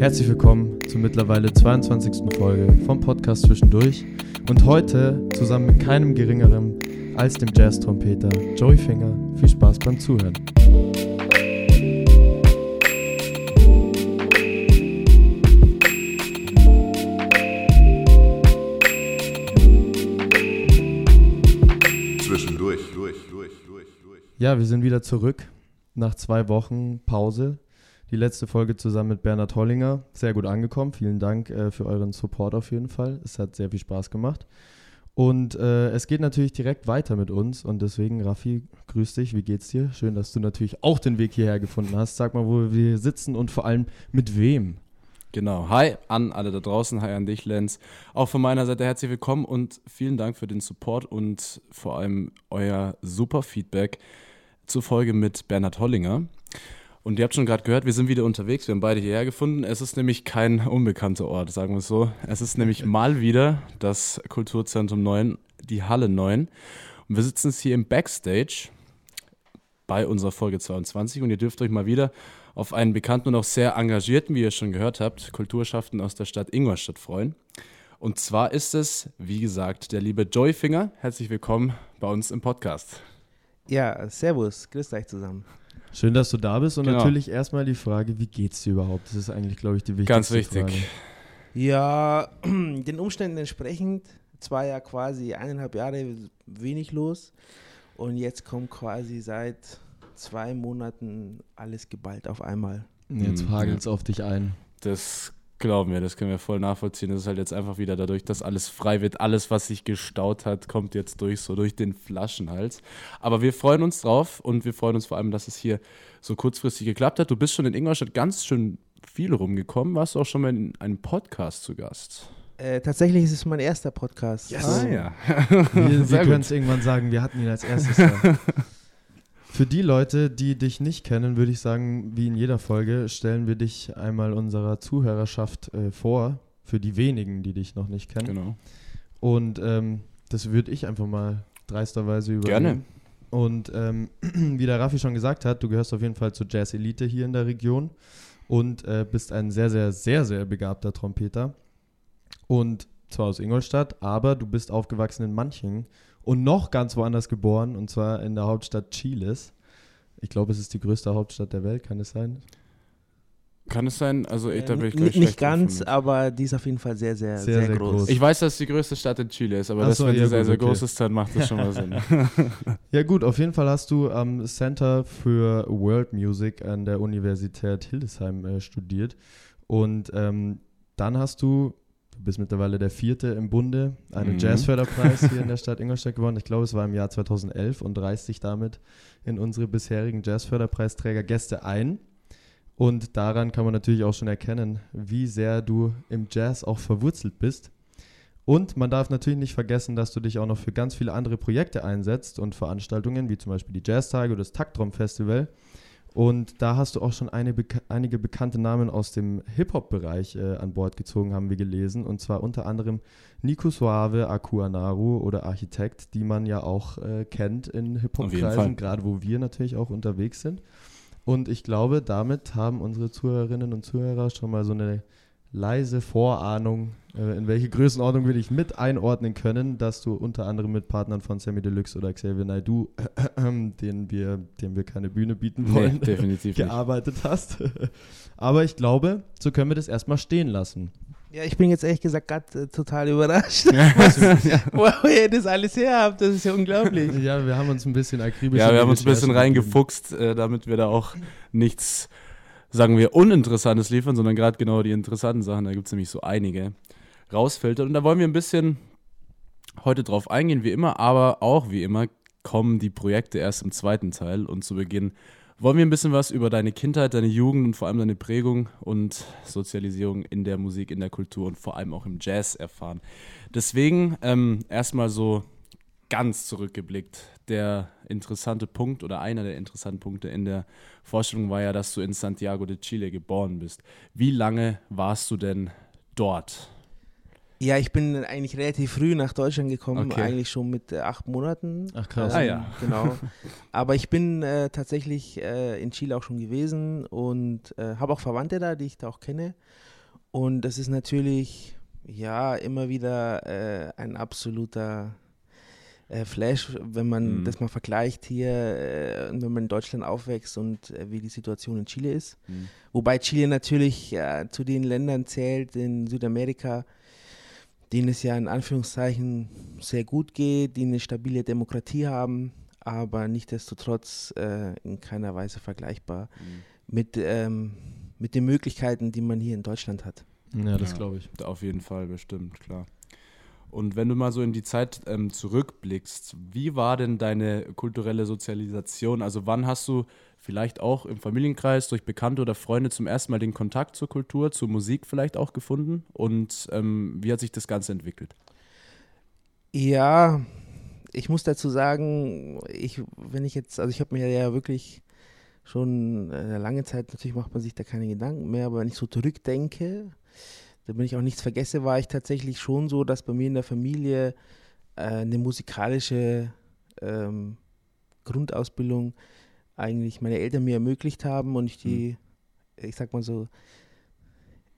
Herzlich willkommen zur mittlerweile 22. Folge vom Podcast Zwischendurch und heute zusammen mit keinem geringeren als dem Jazz-Trompeter Joey Finger. Viel Spaß beim Zuhören. Zwischendurch. Durch, durch, durch, durch. Ja, wir sind wieder zurück nach zwei Wochen Pause. Die letzte Folge zusammen mit Bernhard Hollinger. Sehr gut angekommen. Vielen Dank äh, für euren Support auf jeden Fall. Es hat sehr viel Spaß gemacht. Und äh, es geht natürlich direkt weiter mit uns. Und deswegen, Raffi, grüß dich. Wie geht's dir? Schön, dass du natürlich auch den Weg hierher gefunden hast. Sag mal, wo wir sitzen und vor allem mit wem. Genau. Hi an alle da draußen, hi an dich, Lenz. Auch von meiner Seite herzlich willkommen und vielen Dank für den Support und vor allem euer super Feedback zur Folge mit Bernhard Hollinger. Und ihr habt schon gerade gehört, wir sind wieder unterwegs, wir haben beide hierher gefunden. Es ist nämlich kein unbekannter Ort, sagen wir es so. Es ist nämlich mal wieder das Kulturzentrum 9, die Halle 9. Und wir sitzen jetzt hier im Backstage bei unserer Folge 22 und ihr dürft euch mal wieder auf einen bekannten und auch sehr engagierten, wie ihr schon gehört habt, Kulturschaffenden aus der Stadt Ingolstadt freuen. Und zwar ist es, wie gesagt, der liebe Joy Finger. Herzlich willkommen bei uns im Podcast. Ja, servus, grüßt euch zusammen. Schön, dass du da bist. Und Genau. natürlich erstmal die Frage, wie geht's dir überhaupt? Das ist eigentlich, glaube ich, die wichtigste Ganz wichtig. Frage. Ja, den Umständen entsprechend, es war ja quasi eineinhalb Jahre wenig los und jetzt kommt quasi seit zwei Monaten alles geballt auf einmal. Jetzt Mhm, hagelt's auf dich ein. Das glauben wir, das können wir voll nachvollziehen. Das ist halt jetzt einfach wieder dadurch, dass alles frei wird. Alles, was sich gestaut hat, kommt jetzt durch, so durch den Flaschenhals. Aber wir freuen uns drauf und wir freuen uns vor allem, dass es hier so kurzfristig geklappt hat. Du bist schon in Ingolstadt ganz schön viel rumgekommen. Warst du auch schon mal in einem Podcast zu Gast? Äh, tatsächlich ist es mein erster Podcast. Ah, ja. Wir, wir können es irgendwann sagen, wir hatten ihn als erstes da. Für die Leute, die dich nicht kennen, würde ich sagen, wie in jeder Folge, stellen wir dich einmal unserer Zuhörerschaft äh, vor. Für die wenigen, die dich noch nicht kennen. Genau. Und ähm, das würde ich einfach mal dreisterweise übernehmen. Gerne. Und ähm, wie der Raffi schon gesagt hat, du gehörst auf jeden Fall zur Jazz-Elite hier in der Region und äh, bist ein sehr, sehr, sehr, sehr begabter Trompeter. Und zwar aus Ingolstadt, aber du bist aufgewachsen in Manching und noch ganz woanders geboren, und zwar in der Hauptstadt Chiles. Ich glaube, es ist die größte Hauptstadt der Welt, kann es sein? Kann es sein? Also, Äh, da bin ich nicht schlecht ganz, aber die ist auf jeden Fall sehr, sehr, Sehr, sehr, sehr groß. groß. Ich weiß, dass es die größte Stadt in Chile ist, aber Ach das, so, wenn ja, sie sehr, gut, sehr okay. groß ist, dann macht das schon mal Sinn. Ja gut, auf jeden Fall hast du am Center für World Music an der Universität Hildesheim äh, studiert und ähm, dann hast du, du bist mittlerweile der vierte im Bunde, einen Mhm. Jazzförderpreis hier in der Stadt Ingolstadt gewonnen. Ich glaube, es war im Jahr 2011 und reißt dich damit in unsere bisherigen Jazzförderpreisträger Gäste ein. Und daran kann man natürlich auch schon erkennen, wie sehr du im Jazz auch verwurzelt bist. Und man darf natürlich nicht vergessen, dass du dich auch noch für ganz viele andere Projekte einsetzt und Veranstaltungen, wie zum Beispiel die Jazztage oder das Taktraum-Festival. Und da hast du auch schon eine einige bekannte Namen aus dem Hip-Hop-Bereich äh, an Bord gezogen, haben wir gelesen. Und zwar unter anderem Nico Suave, Akuanaru oder Architekt, die man ja auch äh, kennt in. Hip-Hop-Kreisen, gerade wo wir natürlich auch unterwegs sind. Und ich glaube, damit haben unsere Zuhörerinnen und Zuhörer schon mal so eine leise Vorahnung, äh, in welche Größenordnung wir dich mit einordnen können, dass du unter anderem mit Partnern von Sammy Deluxe oder Xavier Naidoo, denen wir, denen wir keine Bühne bieten nee, wollen, definitiv nicht. gearbeitet hast. Aber ich glaube, so können wir das erstmal stehen lassen. Ja, ich bin jetzt ehrlich gesagt gerade äh, total überrascht, wo ihr das alles her habt. Das ist ja unglaublich. Ja, wir haben uns ein bisschen akribisch. Ja, wir haben uns ein bisschen reingefuchst, äh, damit wir da auch nichts, sagen wir, Uninteressantes liefern, sondern gerade genau die interessanten Sachen. Da gibt es nämlich so einige rausfiltern. Und da wollen wir ein bisschen heute drauf eingehen, wie immer, aber auch wie immer kommen die Projekte erst im zweiten Teil. Und zu Beginn wollen wir ein bisschen was über deine Kindheit, deine Jugend und vor allem deine Prägung und Sozialisierung in der Musik, in der Kultur und vor allem auch im Jazz erfahren. Deswegen ähm, erstmal so ganz zurückgeblickt. Der interessante Punkt oder einer der interessanten Punkte in der Vorstellung war ja, dass du in Santiago de Chile geboren bist. Wie lange warst du denn dort? Ja, ich bin eigentlich relativ früh nach Deutschland gekommen, Okay. eigentlich schon mit äh, acht Monaten. Ach krass. Ah, ja. Genau. Aber ich bin äh, tatsächlich äh, in Chile auch schon gewesen und äh, habe auch Verwandte da, die ich da auch kenne. Und das ist natürlich, ja, immer wieder äh, ein absoluter äh, Flash, wenn man Mhm. das mal vergleicht hier, äh, wenn man in Deutschland aufwächst und äh, wie die Situation in Chile ist. Mhm. Wobei Chile natürlich zu den Ländern zählt in Südamerika, denen es ja in Anführungszeichen sehr gut geht, die eine stabile Demokratie haben, aber nichtsdestotrotz äh, in keiner Weise vergleichbar Mhm. mit, ähm, mit den Möglichkeiten, die man hier in Deutschland hat. Ja, das Ja. glaube ich. Auf jeden Fall, bestimmt, klar. Und wenn du mal so in die Zeit ähm, zurückblickst, wie war denn deine kulturelle Sozialisation? Also wann hast du vielleicht auch im Familienkreis durch Bekannte oder Freunde zum ersten Mal den Kontakt zur Kultur, zur Musik vielleicht auch gefunden? Und ähm, wie hat sich das Ganze entwickelt? Ja, ich muss dazu sagen, ich, wenn ich jetzt, also ich habe mir ja wirklich schon eine lange Zeit, natürlich macht man sich da keine Gedanken mehr, aber wenn ich so zurückdenke, damit ich auch nichts vergesse, war ich tatsächlich schon so, dass bei mir in der Familie äh, eine musikalische ähm, Grundausbildung eigentlich meine Eltern mir ermöglicht haben und ich die, ich sag mal so,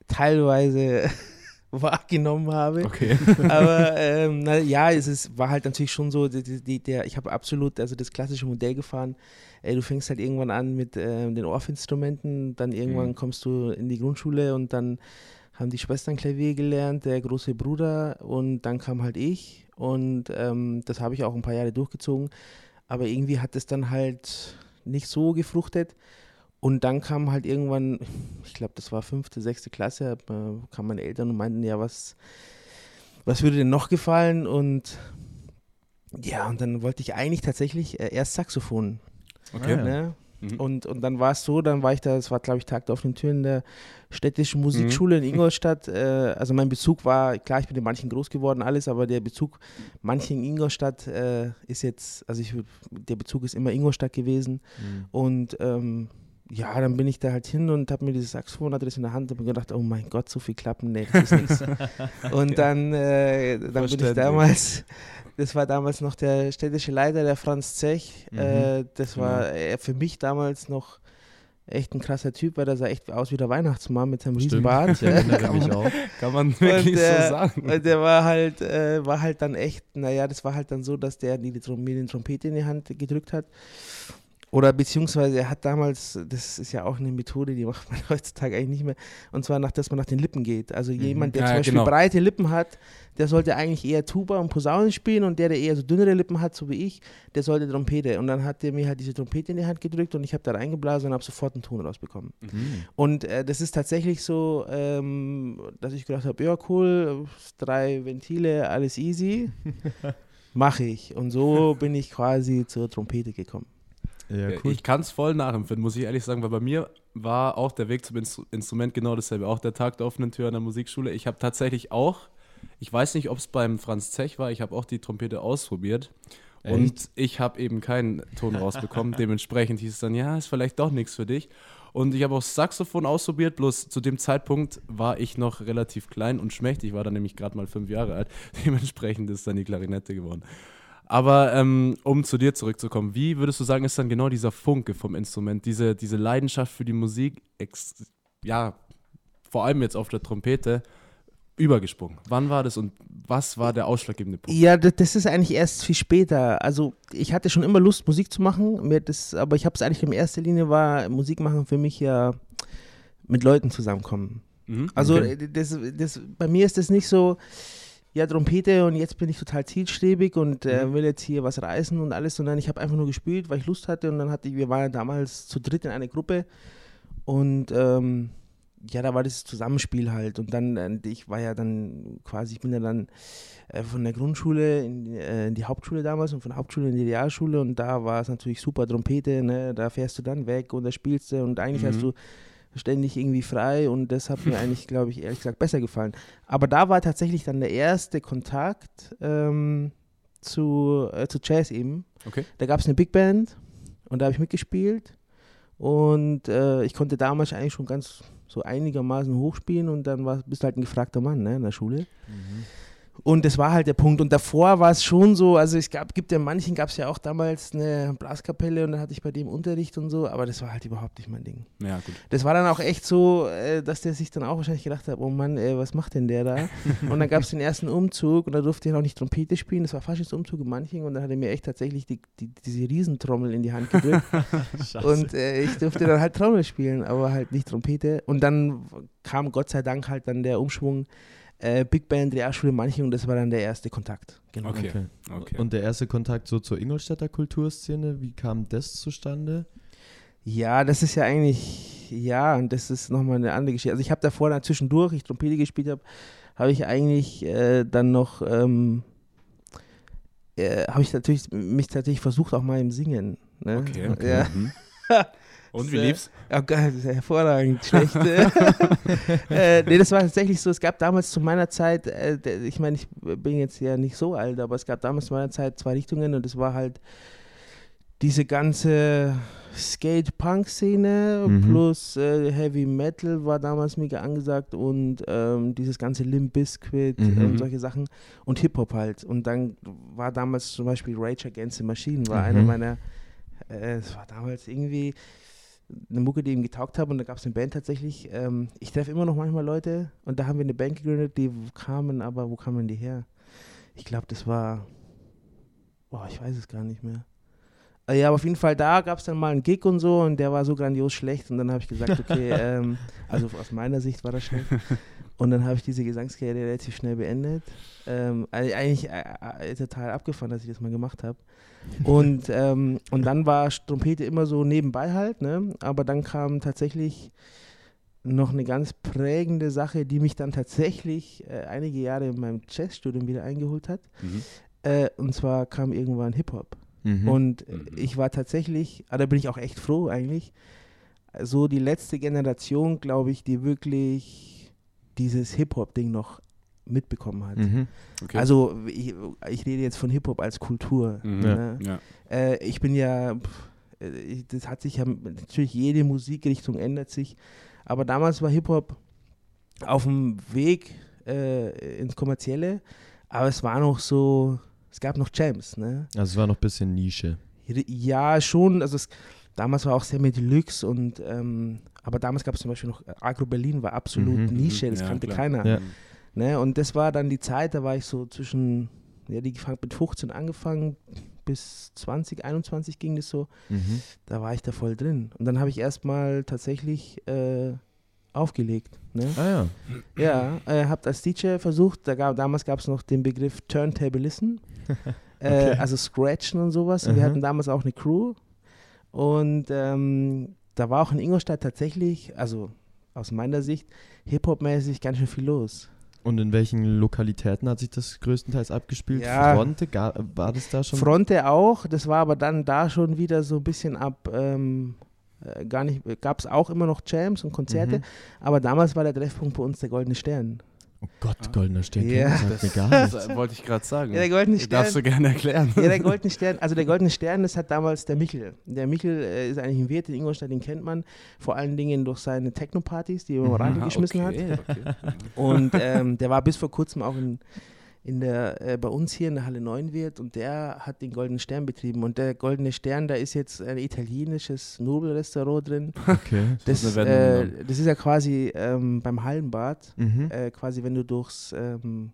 teilweise wahrgenommen habe. Okay. Aber ähm, na, ja, es ist, war halt natürlich schon so, die, die, der, ich habe absolut also das klassische Modell gefahren. Ey, du fängst halt irgendwann an mit ähm, den Orff-Instrumenten, dann irgendwann Mhm. kommst du in die Grundschule und dann haben die Schwestern Klavier gelernt, der große Bruder und dann kam halt ich und ähm, das habe ich auch ein paar Jahre durchgezogen. Aber irgendwie hat es dann halt nicht so gefruchtet. Und dann kam halt irgendwann, ich glaube, das war fünfte, sechste Klasse, äh, kamen meine Eltern und meinten, ja, was, was würde denn noch gefallen? Und ja, und dann wollte ich eigentlich tatsächlich äh, erst Saxophon. Okay. Ne? Mhm. Und, und dann war es so, dann war ich da, das war glaube ich Tag der offenen Türen der städtischen Musikschule in Ingolstadt. Äh, also mein Bezug war, klar, ich bin in manchen groß geworden, alles, aber der Bezug manchen in Ingolstadt äh, ist jetzt, also ich, der Bezug ist immer Ingolstadt gewesen. Mhm. Und ähm, ja, dann bin ich da halt hin und habe mir dieses Saxophon hatte das in der Hand und habe gedacht, oh mein Gott, so viel Klappen, nee, das ist nichts. Und dann, äh, dann bin ich damals, das war damals noch der städtische Leiter, der Franz Zech. Mhm. Äh, das war äh, für mich damals noch echt ein krasser Typ, weil der sah echt aus wie der Weihnachtsmann mit seinem Stimmt, Bart. ich erinnere mich auch. Kann man wirklich Und, äh, so sagen. Und der war halt, äh, war halt dann echt, naja, das war halt dann so, dass der die, mir den Trompete in die Hand gedrückt hat. Oder beziehungsweise er hat damals, das ist ja auch eine Methode, die macht man heutzutage eigentlich nicht mehr, und zwar nach, dass man nach den Lippen geht. Also jemand, der Ja, zum Beispiel genau. breite Lippen hat, der sollte eigentlich eher Tuba und Posaunen spielen und der, der eher so dünnere Lippen hat, so wie ich, der sollte Trompete. Und dann hat er mir halt diese Trompete in die Hand gedrückt und ich habe da reingeblasen und habe sofort einen Ton rausbekommen. Mhm. Und äh, das ist tatsächlich so, ähm, dass ich gedacht habe, ja cool, drei Ventile, alles easy, mache ich. Und so bin ich quasi zur Trompete gekommen. Ja, Ja, cool. Ich kann es voll nachempfinden, muss ich ehrlich sagen, weil bei mir war auch der Weg zum Instru Instrument genau dasselbe. Auch der Tag der offenen Tür an der Musikschule. Ich habe tatsächlich auch, ich weiß nicht, ob es beim Franz Zech war, ich habe auch die Trompete ausprobiert. Echt? Und ich habe eben keinen Ton rausbekommen. Dementsprechend hieß es dann, ja, ist vielleicht doch nichts für dich. Und ich habe auch Saxophon ausprobiert, bloß zu dem Zeitpunkt war ich noch relativ klein und schmächtig, war dann nämlich gerade mal fünf Jahre alt. Dementsprechend ist dann die Klarinette geworden. Aber ähm, um zu dir zurückzukommen, wie würdest du sagen, ist dann genau dieser Funke vom Instrument, diese, diese Leidenschaft für die Musik, ex ja, vor allem jetzt auf der Trompete, übergesprungen? Wann war das und was war der ausschlaggebende Punkt? Ja, das, ist eigentlich erst viel später. Also ich hatte schon immer Lust, Musik zu machen, mir das, aber ich habe es eigentlich in erster Linie war Musik machen für mich ja mit Leuten zusammenkommen. Mhm. Also Okay. äh, das, das, bei mir ist das nicht so, ja, Trompete und jetzt bin ich total zielstrebig und äh, will jetzt hier was reißen und alles, sondern ich habe einfach nur gespielt, weil ich Lust hatte und dann hatte ich, wir waren ja damals zu dritt in einer Gruppe und ähm, ja, da war das Zusammenspiel halt und dann, äh, ich war ja dann quasi, ich bin ja dann äh, von der Grundschule in, die- äh, in die Hauptschule damals und von der Hauptschule in die Realschule und da war es natürlich super Trompete, ne, da fährst du dann weg und da spielst du und eigentlich Mhm. hast du ständig irgendwie frei und das hat mir eigentlich, glaube ich, ehrlich gesagt besser gefallen. Aber da war tatsächlich dann der erste Kontakt ähm, zu, äh, zu Jazz eben. Okay. Da gab es eine Big Band und da habe ich mitgespielt und äh, ich konnte damals eigentlich schon ganz so einigermaßen hochspielen und dann war, bist du halt ein gefragter Mann ne, in der Schule. Mhm. Und das war halt der Punkt. Und davor war es schon so, also es gab, gibt ja manchen, gab es ja auch damals eine Blaskapelle und dann hatte ich bei dem Unterricht und so, aber das war halt überhaupt nicht mein Ding. Ja, gut. Das war dann auch echt so, äh, dass der sich dann auch wahrscheinlich gedacht hat, oh Mann, ey, was macht denn der da? und dann gab es den ersten Umzug und da durfte ich noch nicht Trompete spielen, das war Umzug in Manching und dann hat er mir echt tatsächlich die, die, diese Riesentrommel in die Hand gedrückt. und äh, ich durfte dann halt Trommel spielen, aber halt nicht Trompete. Und dann kam Gott sei Dank halt dann der Umschwung, äh, Big Band Realschule Manching und das war dann der erste Kontakt. Genau. Okay. okay. okay. Und der erste Kontakt so zur Ingolstädter Kulturszene, wie kam das zustande? Ja, das ist ja eigentlich, ja, und das ist nochmal eine andere Geschichte. Also ich habe davor dann zwischendurch, ich Trompete gespielt habe, habe ich eigentlich äh, dann noch, ähm, äh, habe ich natürlich mich tatsächlich versucht auch mal im Singen. Ne? Okay, okay. Ja. Mhm. Und wie lief's? Oh Gott, hervorragend schlecht. äh, nee, das war tatsächlich so. Es gab damals zu meiner Zeit, äh, ich meine, ich bin jetzt ja nicht so alt, aber es gab damals zu meiner Zeit zwei Richtungen und es war halt diese ganze Skate-Punk-Szene mhm. plus äh, Heavy Metal war damals mega angesagt und ähm, dieses ganze Limp Bizkit mhm. und solche Sachen und Hip-Hop halt. Und dann war damals zum Beispiel Rage Against the Machine, war mhm. einer meiner, äh, es war damals irgendwie eine Mucke, die ihm getaugt hat und da gab es eine Band tatsächlich. Ähm, ich treffe immer noch manchmal Leute und da haben wir eine Band gegründet, die kamen, aber wo kamen die her? Ich glaube, das war, boah, ich weiß es gar nicht mehr. Äh, ja, aber auf jeden Fall, da gab es dann mal einen Gig und so und der war so grandios schlecht und dann habe ich gesagt, okay, ähm, also aus meiner Sicht war das schlecht. Und dann habe ich diese Gesangskarriere relativ schnell beendet. Ähm, eigentlich äh, äh, total abgefahren, dass ich das mal gemacht habe. Und, ähm, und dann war Trompete immer so nebenbei halt, ne? aber dann kam tatsächlich noch eine ganz prägende Sache, die mich dann tatsächlich äh, einige Jahre in meinem Jazzstudium wieder eingeholt hat. Mhm. Äh, und zwar kam irgendwann Hip-Hop. Mhm. Und mhm. ich war tatsächlich, ah, da bin ich auch echt froh eigentlich, so die letzte Generation, glaube ich, die wirklich dieses Hip-Hop-Ding noch mitbekommen hat. Mhm. Okay. Also ich, ich, rede jetzt von Hip-Hop als Kultur. Mhm. Ne? Ja. Äh, ich bin ja, äh, das hat sich ja, natürlich jede Musikrichtung ändert sich, aber damals war Hip-Hop auf dem Weg äh, ins Kommerzielle, aber es war noch so, es gab noch Jams. Ne? Also es war noch ein bisschen Nische. Ja, schon, also es, damals war auch sehr mit Deluxe und ähm, aber damals gab es zum Beispiel noch Agro Berlin war absolut mhm, Nische, das ja, kannte klar. keiner. Ja. Ne? Und das war dann die Zeit, da war ich so zwischen, ja, die mit 15 angefangen, bis 20, 21 ging das so. Mhm. Da war ich da voll drin. Und dann habe ich erstmal tatsächlich äh, aufgelegt. Ne? Ah ja. Ja, äh, habt als DJ versucht, da gab, damals gab es noch den Begriff Turntablisten, äh, okay. also Scratchen und sowas. Und wir hatten damals auch eine Crew. Und ähm, da war auch in Ingolstadt tatsächlich, also aus meiner Sicht, Hip-Hop-mäßig ganz schön viel los. Und in welchen Lokalitäten hat sich das größtenteils abgespielt? Ja, Fronte, gar, war das da schon? Fronte auch, das war aber dann da schon wieder so ein bisschen ab, ähm, äh, gar nicht, gab es auch immer noch Jams und Konzerte, mhm. aber damals war der Treffpunkt bei uns der Goldene Stern. Oh Gott, goldener Stern, ja. das, mir gar nicht. Das wollte ich gerade sagen. Ja, der goldene Stern. Darfst du gerne erklären. Ja, der goldene Stern, also der goldene Stern, das hat damals der Michel. Der Michel äh, ist eigentlich ein Wirt in Ingolstadt, den kennt man vor allen Dingen durch seine Techno-Partys, die er im mhm. Radio geschmissen okay, hat. Okay. Und ähm, der war bis vor kurzem auch in, in der, äh, bei uns hier in der Halle 9 wird und der hat den Goldenen Stern betrieben. Und der Goldene Stern, da ist jetzt ein italienisches Nobelrestaurant drin. Okay. Das, das, äh, das ist ja quasi ähm, beim Hallenbad, mhm. äh, quasi wenn du durchs ähm,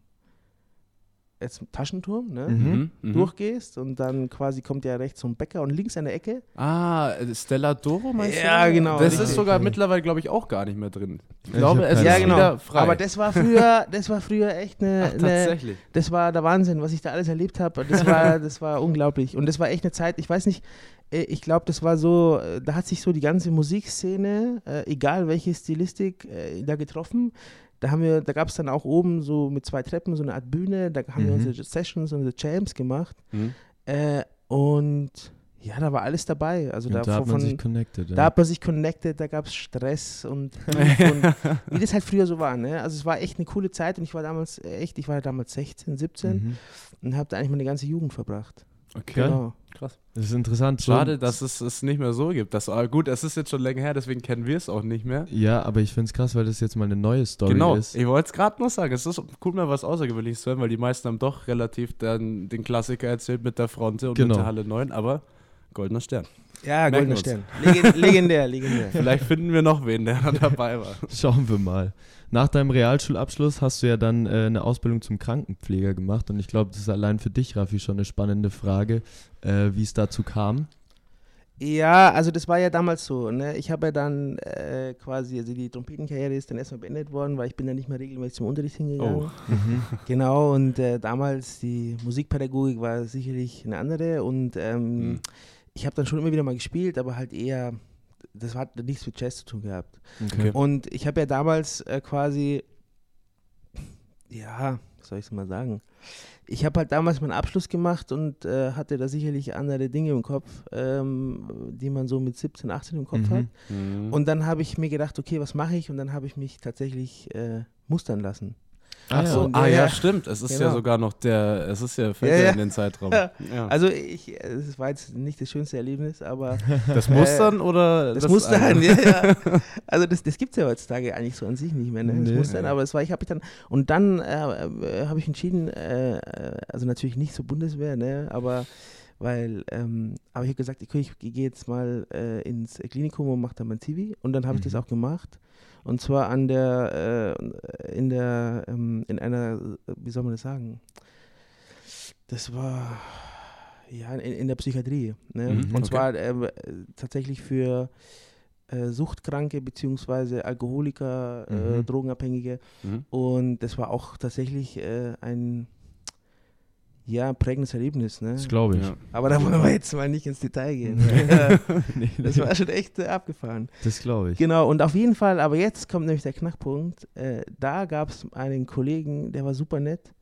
jetzt Taschenturm, ne? Mhm, mhm, mhm, durchgehst und dann quasi kommt ja rechts zum Bäcker und links eine Ecke. Ah, Stella Doro meinst du? Ja, genau. Das richtig. ist sogar okay. mittlerweile, glaube ich, auch gar nicht mehr drin. Ich glaube, es ja, ist genau. wieder frei. Aber das war früher, das war früher echt eine, Ach, tatsächlich. Eine, das war der Wahnsinn, was ich da alles erlebt habe. Das war, das war unglaublich. Und das war echt eine Zeit, ich weiß nicht, äh, ich glaube, das war so, äh, da hat sich so die ganze Musikszene, äh, egal welche Stilistik, da getroffen da haben wir, da gab es dann auch oben so mit zwei Treppen so eine Art Bühne, da haben mhm. wir unsere Sessions, unsere Jams gemacht. Mhm. Äh, und ja, da war alles dabei. Also da, da hat man sich connected. Da ja. hat man sich connected, da gab es Stress und, und, wie das halt früher so war. Ne? Also es war echt eine coole Zeit und ich war damals echt, ich war damals 16, 17 mhm. und habe da eigentlich meine ganze Jugend verbracht. Okay. Genau. Krass. Das ist interessant. So- Schade, dass es es nicht mehr so gibt. Das, aber gut, es ist jetzt schon länger her, deswegen kennen wir es auch nicht mehr. Ja, aber ich finde es krass, weil das jetzt mal eine neue Story genau, ist. ich wollte es gerade noch sagen. Es ist cool, mal was Außergewöhnliches zu hören, weil die meisten haben doch relativ dann den Klassiker erzählt mit der Fronte und Genau. mit der Halle 9, aber goldener Stern. Ja, Merken goldener. Stern. Legend, legendär, legendär. Vielleicht finden wir noch wen, der dabei war. Schauen wir mal. Nach deinem Realschulabschluss hast du ja dann äh, eine Ausbildung zum Krankenpfleger gemacht und ich glaube, das ist allein für dich, Raffi, schon eine spannende Frage, äh, wie es dazu kam. Ja, also das war ja damals so. Ne? Ich habe ja dann äh, quasi, also die Trompetenkarriere ist dann erstmal beendet worden, weil ich bin dann nicht mehr regelmäßig zum Unterricht hingegangen. Oh. Genau, und äh, damals die Musikpädagogik war sicherlich eine andere und ähm, Mhm. ich habe dann schon immer wieder mal gespielt, aber halt eher, das hat nichts mit Jazz zu tun gehabt. Okay. Und ich habe ja damals äh, quasi, ja, soll ich es mal sagen? Ich habe halt damals meinen Abschluss gemacht und äh, hatte da sicherlich andere Dinge im Kopf, ähm, die man so mit 17, 18 im Kopf Mhm. hat. Mhm. Und dann habe ich mir gedacht, okay, was mache ich? Und dann habe ich mich tatsächlich äh, mustern lassen. Ah, Ach so, Und ah ja, stimmt. Es ist ja Genau. sogar noch der, es ist ja, fällt Ja, ja, ja. in den Zeitraum. Ja. Ja. Also ich, es war jetzt nicht das schönste Erlebnis, aber das Mustern oder das, Mustern, eine? ja, ja. Also das, das gibt es ja heutzutage eigentlich so an sich nicht mehr, ne? Das Nee. Mustern, aber es war, ich habe mich dann, und dann äh, äh, habe ich entschieden, äh, äh, also natürlich nicht zur Bundeswehr, ne? Aber weil, ähm, aber ich habe gesagt, okay, ich gehe jetzt mal äh, ins Klinikum und mache da mein Zivi und dann habe ich das Mhm. auch gemacht. Und zwar an der, äh, in der, ähm, in einer, wie soll man das sagen? Das war, ja, in, in der Psychiatrie. Ne? Mhm, und okay. zwar äh, tatsächlich für äh, Suchtkranke beziehungsweise Alkoholiker, äh, Mhm. Drogenabhängige. Mhm. Und das war auch tatsächlich äh, ein, ja, prägendes Erlebnis. Ne? Das glaube ich. Ja. Aber da wollen wir jetzt mal nicht ins Detail gehen. Ne? Nee, das war schon echt äh, abgefahren. das glaube ich. Genau, und auf jeden Fall, aber jetzt kommt nämlich der Knackpunkt. Äh, da gab es einen Kollegen, der war super nett.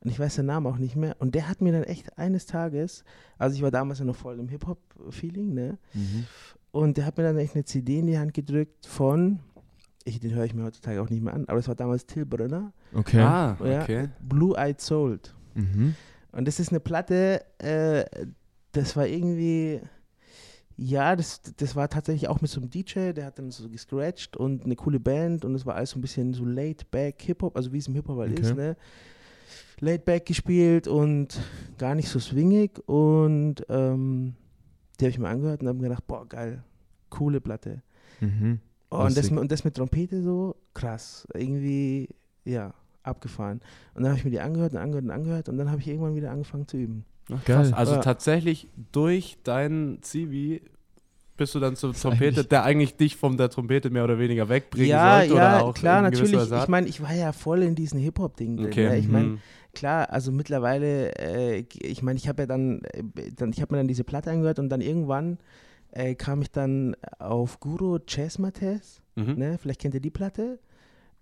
Und ich weiß den Namen auch nicht mehr. Und der hat mir dann echt eines Tages, also ich war damals ja noch voll im Hip-Hop-Feeling, ne? Mhm. Und der hat mir dann echt eine CD in die Hand gedrückt von, ich, den höre ich mir heutzutage auch nicht mehr an, aber es war damals Till Brönner, Okay. Ah, Ja. okay. Blue Eyed Soul. Mhm. Und das ist eine Platte, äh, das war irgendwie, ja, das, das war tatsächlich auch mit so einem DJ, der hat dann so gescratcht und eine coole Band und es war alles so ein bisschen so laid-back Hip-Hop, also wie es im Hip-Hop halt Okay. ist, ne? Laid-back gespielt und gar nicht so swingig und ähm, die habe ich mir angehört und habe mir gedacht, boah, geil, coole Platte. Mhm. Oh, und, das, und das mit Trompete so, krass. Irgendwie, ja, abgefahren. Und dann habe ich mir die angehört und angehört und angehört und dann habe ich irgendwann wieder angefangen zu üben. Ach, Geil. Also Ja. tatsächlich durch deinen Zivi bist du dann zur Trompete, eigentlich- der eigentlich dich von der Trompete mehr oder weniger wegbringen ja, sollte ja, oder auch klar, natürlich. Ich meine, ich war ja voll in diesen Hip-Hop-Ding drin. Okay. Ne? Ich meine, mhm. klar, also mittlerweile, äh, ich meine, ich habe ja dann, äh, dann ich habe mir dann diese Platte angehört und dann irgendwann äh, kam ich dann auf Guru Chess Mathes. Mhm. Ne? Vielleicht kennt ihr die Platte.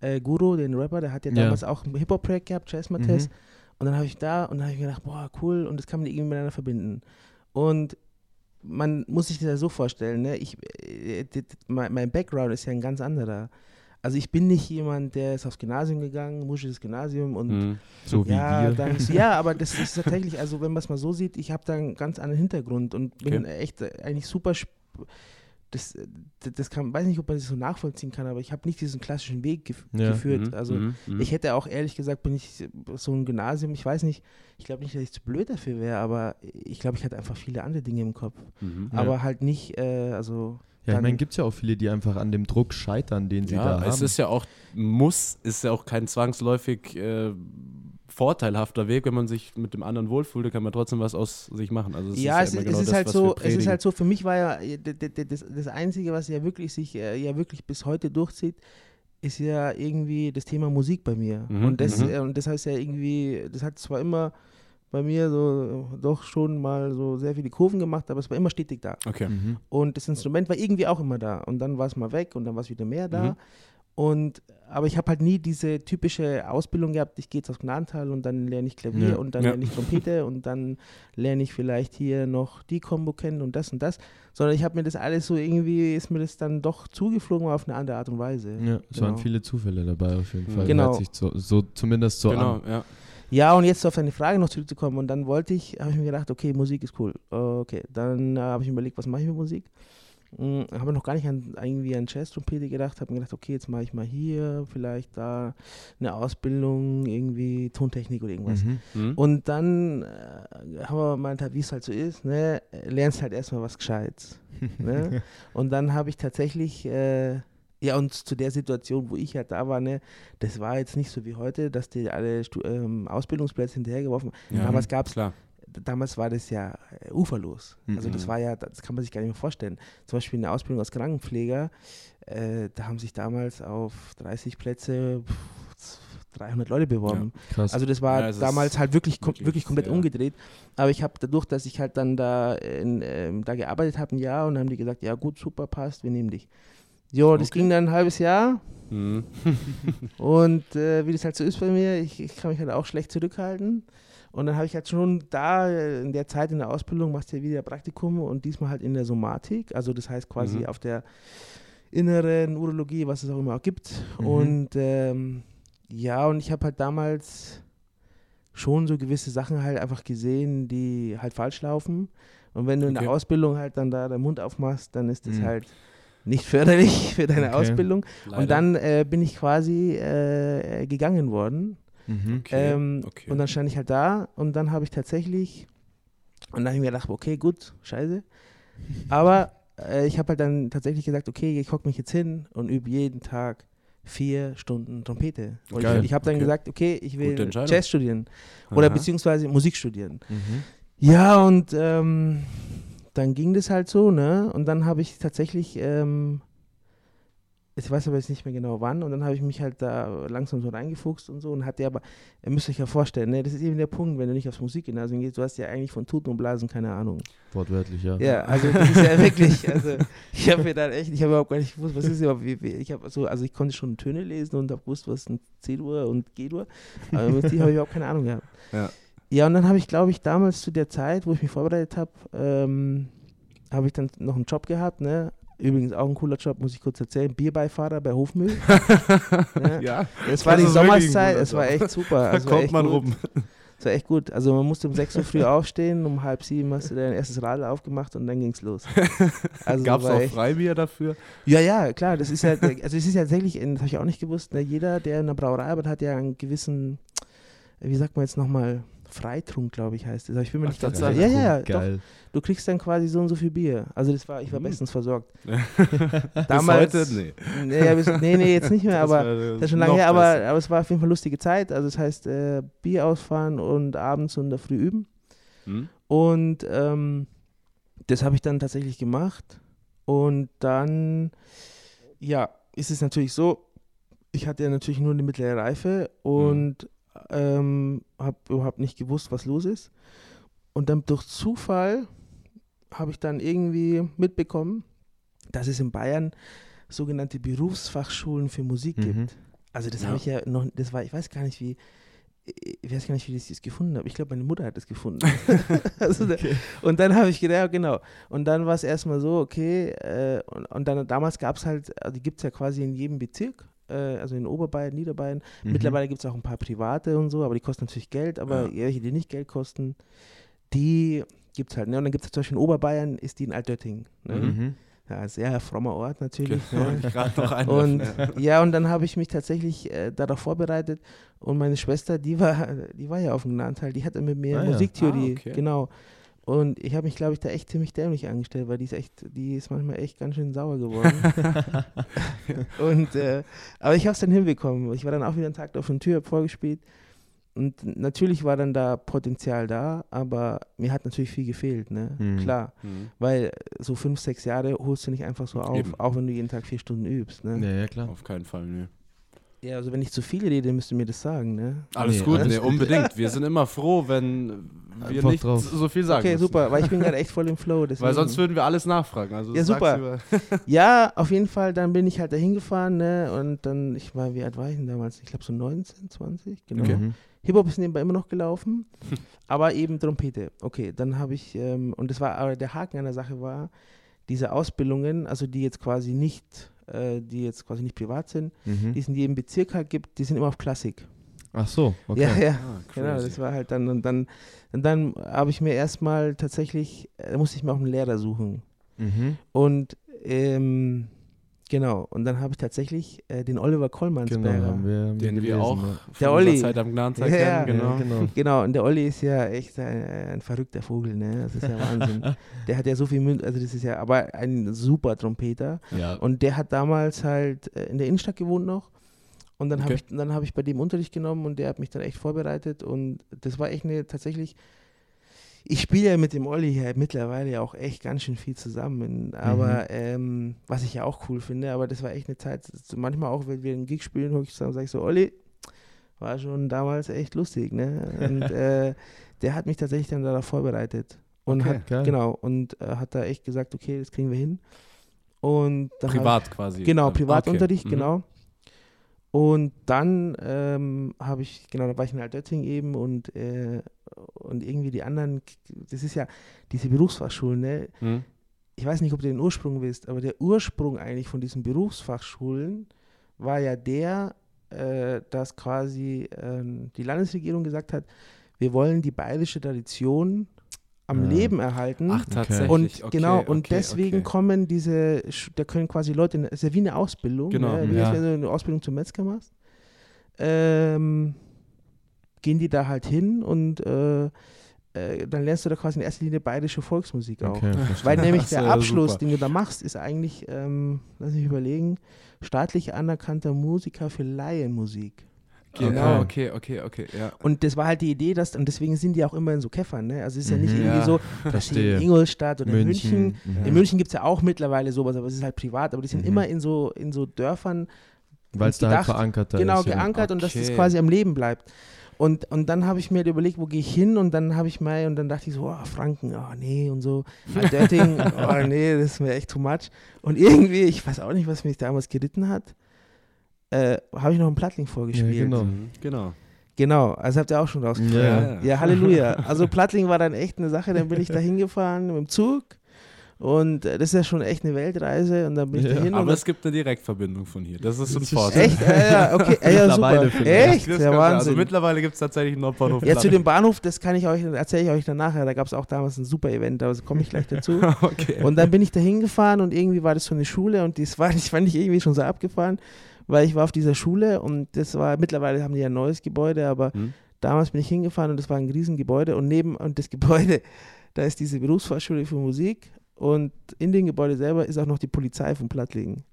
Äh, Guru, den Rapper, der hat ja Ja. damals auch ein Hip-Hop-Projekt gehabt, Chess Mathes. Mhm. Und dann habe ich da und dann habe ich mir gedacht, boah, cool, und das kann man irgendwie miteinander verbinden. Und man muss sich das ja so vorstellen, ne? ich, äh, mein, Background ist ja ein ganz anderer. Also ich bin nicht jemand, der ist aufs Gymnasium gegangen, musisches Gymnasium und Mhm. So wie ja, wir. dann, ja, aber das ist tatsächlich, also wenn man es mal so sieht, ich habe da einen ganz anderen Hintergrund und bin echt äh, eigentlich super. Das, äh, das kann, weiß nicht, ob man das so nachvollziehen kann, aber ich habe nicht diesen klassischen Weg gef Ja. geführt. Mhm. Also Mhm. Mhm. ich hätte auch ehrlich gesagt, bin ich so ein Gymnasium, ich weiß nicht, ich glaube nicht, dass ich zu blöd dafür wäre, aber ich glaube, ich hatte einfach viele andere Dinge im Kopf. Mhm. Ja. Aber halt nicht, äh, also. Ja, ich dann- meine, gibt es ja auch viele, die einfach an dem Druck scheitern, den sie Ja, da es haben. ist ja auch, muss, ist ja auch kein zwangsläufig äh, vorteilhafter Weg, wenn man sich mit dem anderen wohlfühlt, kann man trotzdem was aus sich machen. Also es ja, ist es, ja genau es ist das, halt so, es ist halt so, für mich war ja äh, das, das Einzige, was ja wirklich sich äh, ja wirklich bis heute durchzieht, ist ja irgendwie das Thema Musik bei mir. Mhm, Und, das, mhm. äh, und das heißt ja irgendwie, das hat zwar immer bei mir so doch schon mal so sehr viele Kurven gemacht, aber es war immer stetig da. Okay. Mhm. Und das Instrument war irgendwie auch immer da. Und dann war es mal weg und dann war es wieder mehr da. Und aber ich habe halt nie diese typische Ausbildung gehabt, ich gehe jetzt aufs Gnadental und dann lerne ich Klavier Ja. und dann Ja. lerne ich Trompete und dann lerne ich vielleicht hier noch die Kombo kennen und das und das. Sondern ich habe mir das alles so irgendwie, ist mir das dann doch zugeflogen auf eine andere Art und Weise. Ja, es waren Genau. viele Zufälle dabei auf jeden. Fall. Genau. Hört sich so, so zumindest so genau, an. ja. Ja, und jetzt auf deine Frage noch zurückzukommen. Und dann wollte ich, habe ich mir gedacht, okay, Musik ist cool. Okay, dann äh, habe ich mir überlegt, was mache ich mit Musik? Hm, habe noch gar nicht an irgendwie an Jazz-Trompete gedacht, habe mir gedacht, okay, jetzt mache ich mal hier, vielleicht da eine Ausbildung, irgendwie Tontechnik oder irgendwas. Mhm. Hm? Und dann äh, haben wir mal, wie es halt so ist, ne, lernst halt erstmal was Gescheites. ne? Und dann habe ich tatsächlich, äh, ja, und zu der Situation, wo ich halt da war, ne, das war jetzt nicht so wie heute, dass die alle Stu ähm, Ausbildungsplätze hinterhergeworfen haben. Ja, Damals gab es. Damals war das ja äh, uferlos. Also das Mhm. war ja, das kann man sich gar nicht mehr vorstellen. Zum Beispiel eine Ausbildung als Krankenpfleger, äh, da haben sich damals auf 30 Plätze pff, 300 Leute beworben. Krass. Also das war Ja, es damals halt wirklich, kom wirklich wirklich komplett sehr- umgedreht. Aber ich habe dadurch, dass ich halt dann da, in, ähm, da gearbeitet habe, ein Jahr, und dann haben die gesagt, ja gut, super, passt, wir nehmen dich. Jo, das Okay. ging dann ein halbes Jahr Hm. und äh, wie das halt so ist bei mir, ich, ich kann mich halt auch schlecht zurückhalten. Und dann habe ich halt schon da äh, in der Zeit in der Ausbildung machst du ja wieder Praktikum und diesmal halt in der Somatik, also das heißt quasi Mhm. auf der inneren Urologie, was es auch immer auch gibt. Mhm. Und ähm, ja, und ich habe halt damals schon so gewisse Sachen halt einfach gesehen, die halt falsch laufen. Und wenn du in Okay. der Ausbildung halt dann da den Mund aufmachst, dann ist das Mhm. halt nicht förderlich für deine Okay. Ausbildung. Leider. Und dann äh, bin ich quasi äh, gegangen worden. Mhm. Okay, ähm, okay. Und dann stand ich halt da und dann habe ich tatsächlich, und dann habe ich mir gedacht, okay, gut, scheiße. Aber äh, ich habe halt dann tatsächlich gesagt, okay, ich hocke mich jetzt hin und übe jeden Tag vier Stunden Trompete. Und Geil, ich, ich habe dann okay. gesagt, okay, ich will. Jazz studieren oder Aha. beziehungsweise Musik studieren. Mhm. Ja, und ähm, dann ging das halt so, ne? Und dann habe ich tatsächlich, ähm, ich weiß aber jetzt nicht mehr genau wann, und dann habe ich mich halt da langsam so reingefuchst und so und hatte aber, ihr müsst euch ja vorstellen, ne? Das ist eben der Punkt, wenn du nicht aufs Musikgymnasium gehst, du hast ja eigentlich von Tuten und Blasen keine Ahnung. Wortwörtlich, ja. Ja, also das ist ja wirklich, also ich habe mir dann echt, ich habe überhaupt gar nicht gewusst, was ist überhaupt, wie, wie, ich habe so, also ich konnte schon Töne lesen und habe gewusst, was ein C-Dur und G-Dur, aber mit die habe ich überhaupt keine Ahnung gehabt. Ja. Ja, und dann habe ich, glaube ich, damals zu der Zeit, wo ich mich vorbereitet habe, ähm, habe ich dann noch einen Job gehabt, ne? Übrigens auch ein cooler Job, muss ich kurz erzählen. Bierbeifahrer bei Hofmüll. ne? Ja, Es war die Sommerszeit, es war echt super. da Es war kommt man gut. rum. Es war echt gut. Also man musste um 6 Uhr früh aufstehen, um halb sieben hast du dein erstes Radl aufgemacht und dann ging's los. Also Gab es auch Freibier dafür? Ja, ja, klar. Das ist ja, also es ist ja tatsächlich, das habe ich auch nicht gewusst, ne, jeder, der in einer Brauerei arbeitet, hat ja einen gewissen, wie sagt man jetzt nochmal, Freitrunk, glaube ich, heißt es. Aber ich bin mir Ach, nicht ganz sicher. Ja, ja, ja. Du kriegst dann quasi so und so viel Bier. Also das war, ich war Mhm. bestens versorgt. Bis heute? Nee. Nee, bis, nee, nee, jetzt nicht mehr, aber Das wär das ist schon lange her, aber, aber es war auf jeden Fall lustige Zeit. Also das heißt, äh, Bier ausfahren und abends und in der Früh üben. Hm? Und ähm, das habe ich dann tatsächlich gemacht. Und dann, ja, ist es natürlich so, ich hatte ja natürlich nur eine mittlere Reife und ähm, habe überhaupt nicht gewusst, was los ist. Und dann durch Zufall habe ich dann irgendwie mitbekommen, dass es in Bayern sogenannte Berufsfachschulen für Musik Mhm. gibt. Also das Ja. habe ich ja noch, das war, ich weiß gar nicht, wie, ich weiß gar nicht, wie ich das gefunden habe. Ich glaube, meine Mutter hat es gefunden. also da, und dann habe ich gedacht, ja, genau. Und dann war es erstmal so, okay, äh, und, und dann damals gab es halt, also die gibt es ja quasi in jedem Bezirk, äh, also in Oberbayern, Niederbayern. Mhm. Mittlerweile gibt es auch ein paar private und so, aber die kosten natürlich Geld, aber welche, die nicht Geld kosten, die gibt es halt. Ne? Und dann gibt es zum Beispiel in Oberbayern, ist die in Altötting. Ne? Mhm. Ja, sehr frommer Ort natürlich. Genau, ne? noch Und ja, und dann habe ich mich tatsächlich äh, darauf vorbereitet und meine Schwester, die war, die war ja auf dem Gnadental, die hatte mit mir Ah, ja. Musiktheorie, Ah, okay. genau. Und ich habe mich, glaube ich, da echt ziemlich dämlich angestellt, weil die ist echt, die ist manchmal echt ganz schön sauer geworden. und äh, aber ich habe es dann hinbekommen. Ich war dann auch wieder einen Tag auf der Tür, hab vorgespielt. Und natürlich war dann da Potenzial da, aber mir hat natürlich viel gefehlt, ne? Mhm. Klar. Hm. Weil so fünf, sechs Jahre holst du nicht einfach so auf, Eben. auch wenn du jeden Tag vier Stunden übst, ne? Ja, ja, klar. Auf keinen Fall, nee. Ja, also wenn ich zu viel rede, müsst ihr mir das sagen, ne? Alles Nee, gut, alles nee, gut. unbedingt. Wir sind immer froh, wenn wir Einfach nicht drauf. so viel sagen Okay, müssen. super, weil ich bin gerade echt voll im Flow. Deswegen. Weil sonst würden wir alles nachfragen. Also Ja, super. Ja, auf jeden Fall, dann bin ich halt dahin gefahren, ne? Und dann, ich war, wie alt war ich denn damals? Ich glaube so 19, 20, genau. Okay. Mhm. Hip-Hop ist nebenbei immer noch gelaufen, aber eben Trompete. Okay, dann habe ich, ähm, und das war, aber der Haken an der Sache war, diese Ausbildungen, also die jetzt quasi nicht, äh, die jetzt quasi nicht privat sind, Mhm. die es in jedem Bezirk halt gibt, die sind immer auf Klassik. Ach so, okay. Ja, ja. Ah, Genau, das war halt dann und dann und dann habe ich mir erstmal tatsächlich, äh, da musste ich mir auch einen Lehrer suchen. Mhm. Und ähm, genau, und dann habe ich tatsächlich äh, den Oliver Genau, Kollmannsberger. haben wir, haben Den wir gelesen, auch ja. von Der unserer Olli. Zeit am Gnadentag Ja, ja. kennen, genau. Ja, genau. Genau, und der Olli ist ja echt ein, ein verrückter Vogel, ne? Das ist ja Wahnsinn. der hat ja so viel Mund, also das ist ja aber ein super Trompeter. Ja. Und der hat damals halt äh, in der Innenstadt gewohnt noch. Und dann habe Okay. ich, dann hab ich bei dem Unterricht genommen und der hat mich dann echt vorbereitet. Und das war echt eine tatsächlich. Ich spiele ja mit dem Olli hier mittlerweile ja auch echt ganz schön viel zusammen. Aber ähm, was ich ja auch cool finde, aber das war echt eine Zeit. so Manchmal auch, wenn wir einen Gig spielen, hol ich zusammen und sage ich so, Olli, war schon damals echt lustig, ne? Und äh, der hat mich tatsächlich dann darauf vorbereitet. Und Okay. hat, Geil. genau, und äh, hat da echt gesagt, okay, das kriegen wir hin. Und Privat quasi. Genau. Privatunterricht, Okay. Mhm. genau. Und dann ähm, habe ich, genau, da war ich in Altötting eben und, äh, und irgendwie die anderen, das ist ja diese Berufsfachschulen, ne? Mhm. Ich weiß nicht, ob du den Ursprung wisst, aber der Ursprung eigentlich von diesen Berufsfachschulen war ja der, äh, dass quasi ähm, die Landesregierung gesagt hat, wir wollen die bayerische Tradition am Ah. Leben erhalten. Ach, tatsächlich. Und okay, genau, und okay, deswegen okay. kommen diese, da können quasi Leute, es ist ja wie eine Ausbildung, Genau, ne? wie ja. wenn du eine Ausbildung zum Metzger machst, ähm, gehen die da halt hin und äh, äh, dann lernst du da quasi in erster Linie bayerische Volksmusik auch. Weil nämlich der ja Abschluss, super. den du da machst, ist eigentlich, ähm, lass mich überlegen, staatlich anerkannter Musiker für Laienmusik. Genau, okay, okay, okay, ja. Und das war halt die Idee, dass, und deswegen sind die auch immer in so Käffern, ne? Also es ist ja nicht Mhm. irgendwie Ja. so, dass in Ingolstadt oder in München Mhm. in München gibt es ja auch mittlerweile sowas, aber es ist halt privat. Aber die sind Mhm. immer in so, in so Dörfern Weil es da halt verankert genau ist. ja. geankert und dass das Okay. quasi am Leben bleibt. Und, und dann habe ich mir halt überlegt, wo gehe ich hin? Und dann habe ich mal, und dann dachte ich so, oh, Franken, oh nee, und so. Altötting, oh nee, das ist mir echt too much. Und irgendwie, ich weiß auch nicht, was mich damals geritten hat, äh, habe ich noch einen Plattling vorgespielt. Ja, genau. Mhm, Genau. Genau, also habt ihr auch schon rausgefunden. Ja. Ja, Halleluja. Also Plattling war dann echt eine Sache, dann bin ich da hingefahren mit dem Zug und äh, das ist ja schon echt eine Weltreise und dann bin ich Ja, da hin Aber es gibt eine Direktverbindung von hier. Das ist ein Vorteil. echt, ja, ja, okay, ja, ja, Mittlerweile super. Echt, Das ja kann- Wahnsinn. Also mittlerweile gibt es tatsächlich einen Nordbahnhof. ja, zu dem Bahnhof, das kann ich euch, erzähle ich euch dann nachher, da gab es auch damals ein super Event, aber da komme ich gleich dazu. okay. Und dann bin ich da hingefahren und irgendwie war das so eine Schule und das war, ich fand ich irgendwie schon so abgefahren, weil ich war auf dieser Schule und das war, mittlerweile haben die ja ein neues Gebäude, aber Hm? damals bin ich hingefahren und das war ein Riesengebäude und neben und das Gebäude, da ist diese Berufsfachschule für Musik und in dem Gebäude selber ist auch noch die Polizei von Plattlingen.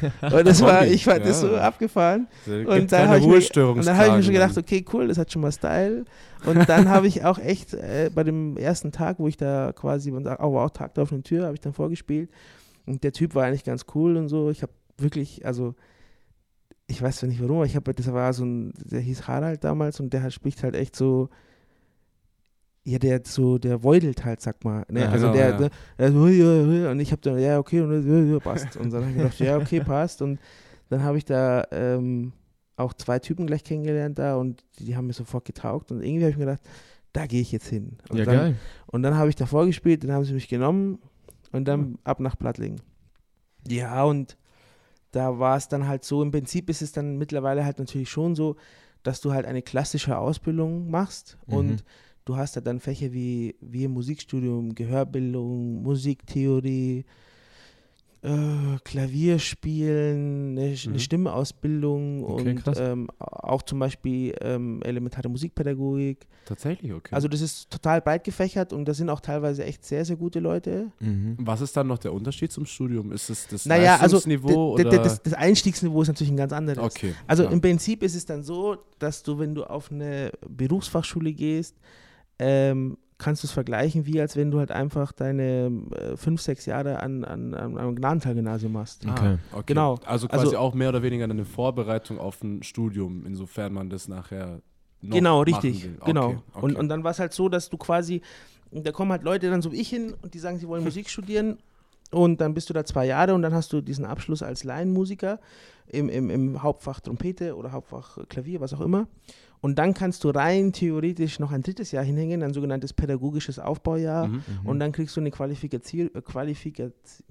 Und das war, ich fand das so Ja. abgefahren. Da Und dann habe ich, mir- und dann hab ich mir schon gedacht, okay, cool, das hat schon mal Style. Und dann habe ich auch echt äh, bei dem ersten Tag, wo ich da quasi, sagt, oh wow, Tag der offenen Tür, habe ich dann vorgespielt. Und der Typ war eigentlich ganz cool und so. Ich habe wirklich, also, ich weiß zwar nicht warum, aber ich habe, das war so ein, der hieß Harald damals und der spricht halt echt so, ja, der so, der weudelt halt, sag mal. Ne? Ja, also genau, der, ja. der, der so, ja, ja, und ich habe dann, ja, okay, und ja, ja, passt. Und dann habe ich gedacht, ja, okay, passt. Und dann habe ich da ähm, auch zwei Typen gleich kennengelernt da und die haben mir sofort getaugt. Und irgendwie habe ich mir gedacht, da gehe ich jetzt hin. Und Ja, dann, geil. Und dann habe ich da vorgespielt, dann haben sie mich genommen und dann ab nach Plattling. Ja, und da war es dann halt so, im Prinzip ist es dann mittlerweile halt natürlich schon so, dass du halt eine klassische Ausbildung machst Mhm. und du hast da dann Fächer wie, wie im Musikstudium, Gehörbildung, Musiktheorie, äh, Klavierspielen, eine, Mhm. eine Stimmausbildung Okay, und ähm, auch zum Beispiel ähm, elementare Musikpädagogik. Tatsächlich, okay. Also das ist total breit gefächert und da sind auch teilweise echt sehr, sehr gute Leute. Mhm. Was ist dann noch der Unterschied zum Studium? Ist es das Naja, also Leistungsniveau d- oder? das, das Einstiegsniveau ist natürlich ein ganz anderes. okay. Also klar. im Prinzip ist es dann so, dass du, wenn du auf eine Berufsfachschule gehst, ähm, kannst du es vergleichen, wie als wenn du halt einfach deine äh, fünf, sechs Jahre an, an, an einem Gnadental-Gymnasium machst. Okay. Ah, okay. Genau. Also quasi Also- auch mehr oder weniger eine Vorbereitung auf ein Studium, insofern man das nachher noch Genau, richtig. will. Genau. Okay, okay. Und, und dann war es halt so, dass du quasi, da kommen halt Leute dann so wie ich hin und die sagen, sie wollen Musik studieren und dann bist du da zwei Jahre und dann hast du diesen Abschluss als Laienmusiker im, im, im Hauptfach Trompete oder Hauptfach Klavier, was auch immer. Und dann kannst du rein theoretisch noch ein drittes Jahr hinhängen, ein sogenanntes pädagogisches Aufbaujahr. Mhm. Und dann kriegst du eine Qualifikation, äh, Qualifika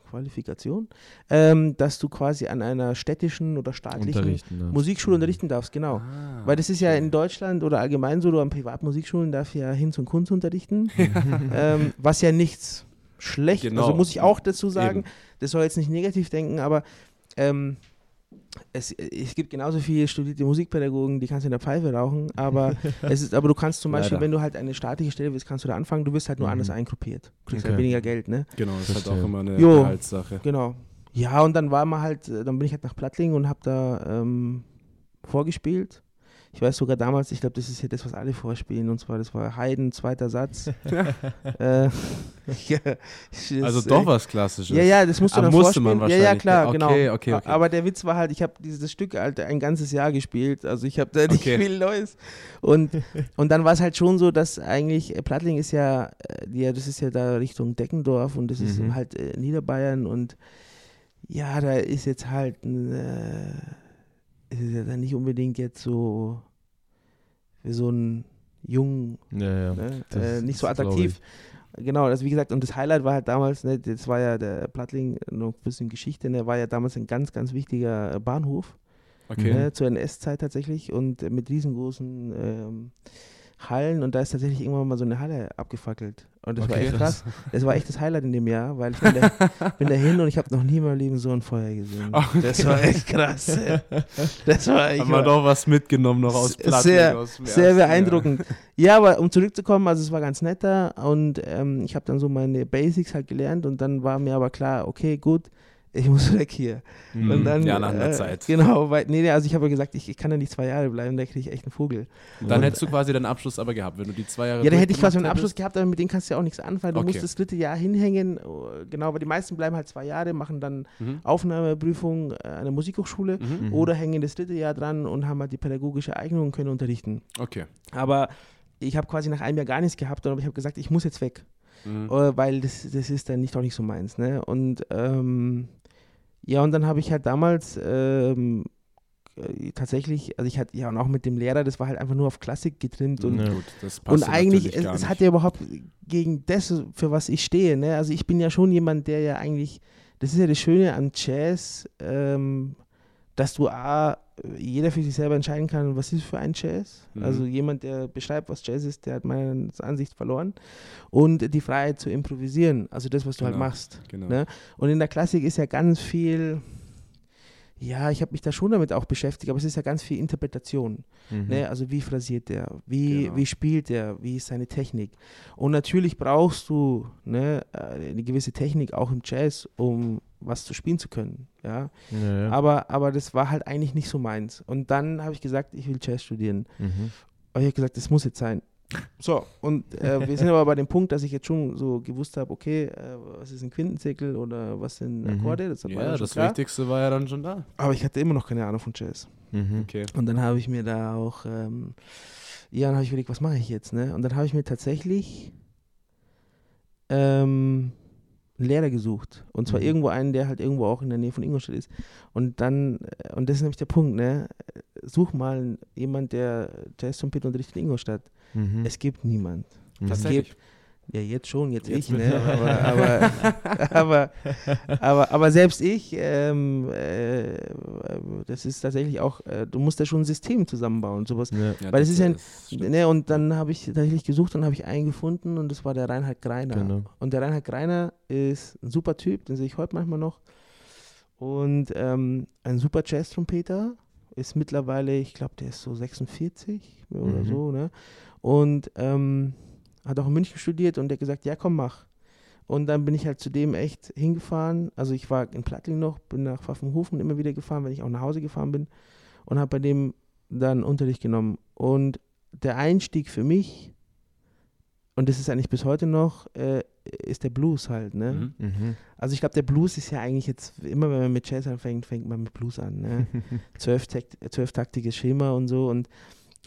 Qualifikation ähm, dass du quasi an einer städtischen oder staatlichen darfst. Musikschule unterrichten darfst, genau. Ah, Weil das ist ja in Deutschland oder allgemein so, du an Privatmusikschulen darf ja Hinz und Kunst unterrichten, ähm, was ja nichts schlecht, Genau. also muss ich auch dazu sagen, Eben. das soll jetzt nicht negativ denken, aber ähm, es, es gibt genauso viele studierte Musikpädagogen, die kannst du in der Pfeife rauchen, aber es ist, aber du kannst zum Beispiel, Leider. wenn du halt eine staatliche Stelle willst, kannst du da anfangen, du wirst halt nur Mhm. anders eingruppiert. Du kriegst Okay. halt weniger Geld, ne? Genau, das ist halt auch immer eine Jo. Gehaltssache. Genau. Ja, und dann war man halt, äh, dann bin ich halt nach Plattling und habe da ähm, vorgespielt. Ich weiß sogar damals, ich glaube, das ist ja das, was alle vorspielen, und zwar, das war Haydn, zweiter Satz. äh, ja, es Also ist, doch was Klassisches. Ja, ja, das musst du Ah, musste man vorspielen. Ja, ja, wahrscheinlich. klar, Okay, genau. okay, okay. Aber der Witz war halt, ich habe dieses Stück halt ein ganzes Jahr gespielt, also ich habe da nicht Okay. viel Neues. Und, und dann war es halt schon so, dass eigentlich, äh, Plattling ist ja, äh, ja, das ist ja da Richtung Deckendorf und das ist Mhm. halt äh, Niederbayern und ja, da ist jetzt halt, ein, es ist ja dann nicht unbedingt jetzt so, für so einen jungen Ja, ja. ne? äh, nicht so attraktiv. Genau, also wie gesagt, und das Highlight war halt damals, ne, das war ja der Plattling, noch ein bisschen Geschichte, ne, war ja damals ein ganz, ganz wichtiger Bahnhof Okay. ne, zur NS-Zeit tatsächlich und mit riesengroßen ähm, Hallen und da ist tatsächlich irgendwann mal so eine Halle abgefackelt. Und das war Okay. echt krass. Das war echt das Highlight in dem Jahr, weil ich bin, da, bin dahin und ich habe noch nie in meinem Leben so ein Feuer gesehen. Okay. Das war echt krass. ey. Das war echt Haben wir doch was mitgenommen noch aus Plattling, sehr- aus sehr beeindruckend. Ja, aber um zurückzukommen, also es war ganz netter und ähm, ich habe dann so meine Basics halt gelernt und dann war mir aber klar, okay, gut, ich muss weg hier. Mhm. Und dann, Ja, nach einer äh, Zeit. Genau, weil, nee, also ich habe ja gesagt, ich, ich kann ja nicht zwei Jahre bleiben, da kriege ich echt einen Vogel. Dann Und- hättest du quasi deinen Abschluss aber gehabt, wenn du die zwei Jahre Ja, dann hätte ich quasi einen Abschluss gehabt, aber mit denen kannst du ja auch nichts anfangen. Du Okay. musst das dritte Jahr hinhängen. oh, Genau, weil die meisten bleiben halt zwei Jahre, machen dann Mhm. Aufnahmeprüfung äh, an der Musikhochschule Mhm. Mhm. oder hängen das dritte Jahr dran und haben halt die pädagogische Eignung und können unterrichten. Okay. Aber ich habe quasi nach einem Jahr gar nichts gehabt, aber ich habe gesagt, ich muss jetzt weg, Mhm. äh, weil das, das ist dann nicht auch nicht so meins. Ne? Und ähm, ja, und dann habe ich halt damals ähm, äh, tatsächlich, also ich hatte ja und auch mit dem Lehrer, das war halt einfach nur auf Klassik getrimmt und Ja. Gut, das passt und eigentlich, es, es hat ja überhaupt gegen das, für was ich stehe. Ne? Also ich bin ja schon jemand, der ja eigentlich, das ist ja das Schöne am Jazz, ähm, dass du A, jeder für sich selber entscheiden kann, was ist für ein Jazz. Mhm. Also jemand, der beschreibt, was Jazz ist, der hat meine Ansicht verloren. Und die Freiheit zu improvisieren, also das, was du halt Genau, machst. Genau. Ne? Und in der Klassik ist ja ganz viel, ja, ich habe mich da schon damit auch beschäftigt, aber es ist ja ganz viel Interpretation. Mhm. Ne? Also wie phrasiert der, wie, Genau. wie spielt der, wie ist seine Technik. Und natürlich brauchst du ne, äh, eine gewisse Technik auch im Jazz, um was zu spielen zu können. Ja? Ja, ja. Aber, aber das war halt eigentlich nicht so meins. Und dann habe ich gesagt, ich will Jazz studieren. Mhm. Aber ich habe gesagt, das muss jetzt sein. So, und äh, wir sind aber bei dem Punkt, dass ich jetzt schon so gewusst habe, okay, äh, was ist ein Quintenzirkel oder was sind Mhm. Akkorde, das war Ja, schon das klar. Wichtigste war ja dann schon da. Aber ich hatte immer noch keine Ahnung von Jazz. Mhm. Okay. Und dann habe ich mir da auch, ähm, ja, dann habe ich überlegt, was mache ich jetzt, ne? Und dann habe ich mir tatsächlich ähm, einen Lehrer gesucht. Und zwar Mhm. irgendwo einen, der halt irgendwo auch in der Nähe von Ingolstadt ist. Und dann, äh, und das ist nämlich der Punkt, ne? Such mal jemand, der Jazz-Trompete unterrichtet in Ingolstadt. Mhm. Es gibt niemand. Mhm. Tatsächlich. Ja, jetzt schon, jetzt, Jetzt ich, ne? Aber, aber, aber, aber, aber selbst ich, ähm, äh, das ist tatsächlich auch, äh, du musst da schon ein System zusammenbauen, sowas. Ja. Ja, Weil es ist ja ein-. Ne, und dann habe ich tatsächlich gesucht und habe ich einen gefunden und das war der Reinhard Greiner. Genau. Und der Reinhard Greiner ist ein super Typ, den sehe ich heute manchmal noch. Und ähm, ein super Jazz-Trompeter, ist mittlerweile, ich glaube, der ist so 46 oder Mhm. so, ne? Und ähm, hat auch in München studiert und der hat gesagt, ja komm, mach. Und dann bin ich halt zu dem echt hingefahren. Also ich war in Plattling noch, bin nach Pfaffenhofen immer wieder gefahren, wenn ich auch nach Hause gefahren bin. Und habe bei dem dann Unterricht genommen. Und der Einstieg für mich, und das ist eigentlich bis heute noch, äh, ist der Blues halt, ne? Mhm. Mhm. Also ich glaube, der Blues ist ja eigentlich jetzt, immer wenn man mit Jazz anfängt, fängt man mit Blues an, ne? Zwölftakt- zwölftaktiges Schema und so. Und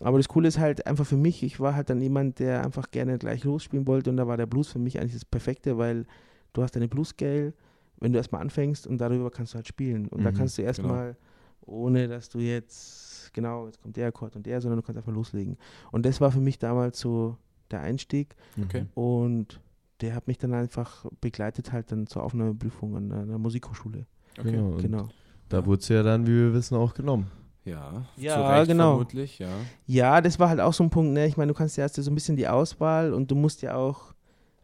aber das Coole ist halt einfach für mich, ich war halt dann jemand, der einfach gerne gleich losspielen wollte und da war der Blues für mich eigentlich das Perfekte, weil du hast eine Blues-Scale, wenn du erstmal anfängst und darüber kannst du halt spielen. Und da Mhm, kannst du genau. erstmal, ohne dass du jetzt, genau, jetzt kommt der Akkord und der, sondern du kannst einfach loslegen. Und das war für mich damals so der Einstieg Okay. und der hat mich dann einfach begleitet halt dann zur Aufnahmeprüfung an einer Musikhochschule. okay. Genau. Genau. Da wurde es ja dann, wie wir wissen, auch genommen. Ja, Ja, zu Recht genau. vermutlich, ja. Ja, das war halt auch so ein Punkt, ne? Ich meine, du kannst ja erst so ein bisschen die Auswahl und du musst ja auch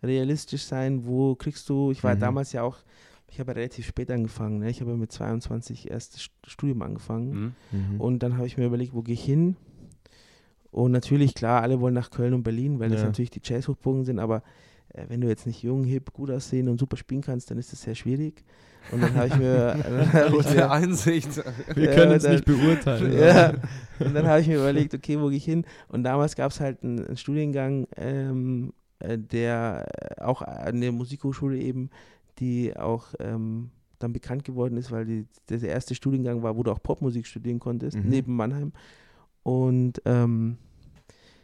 realistisch sein, wo kriegst du, ich war Mhm. damals ja auch, ich habe ja relativ spät angefangen, ne? Ich habe ja mit 22 erst das Studium angefangen Mhm. Mhm. und dann habe ich mir überlegt, wo gehe ich hin? Und natürlich, klar, alle wollen nach Köln und Berlin, weil das Ja. natürlich die Jazz-Hochburgen sind, aber wenn du jetzt nicht jung, hip, gut aussehen und super spielen kannst, dann ist das sehr schwierig. Und dann habe ich mir, Gute Einsicht. Wir Ja, können es nicht beurteilen. ja. Und dann habe ich mir überlegt, okay, wo gehe ich hin? Und damals gab es halt einen, einen Studiengang, ähm, äh, der äh, auch an der Musikhochschule eben, die auch ähm, dann bekannt geworden ist, weil die, der der erste Studiengang war, wo du auch Popmusik studieren konntest, Mhm. neben Mannheim. Und ähm,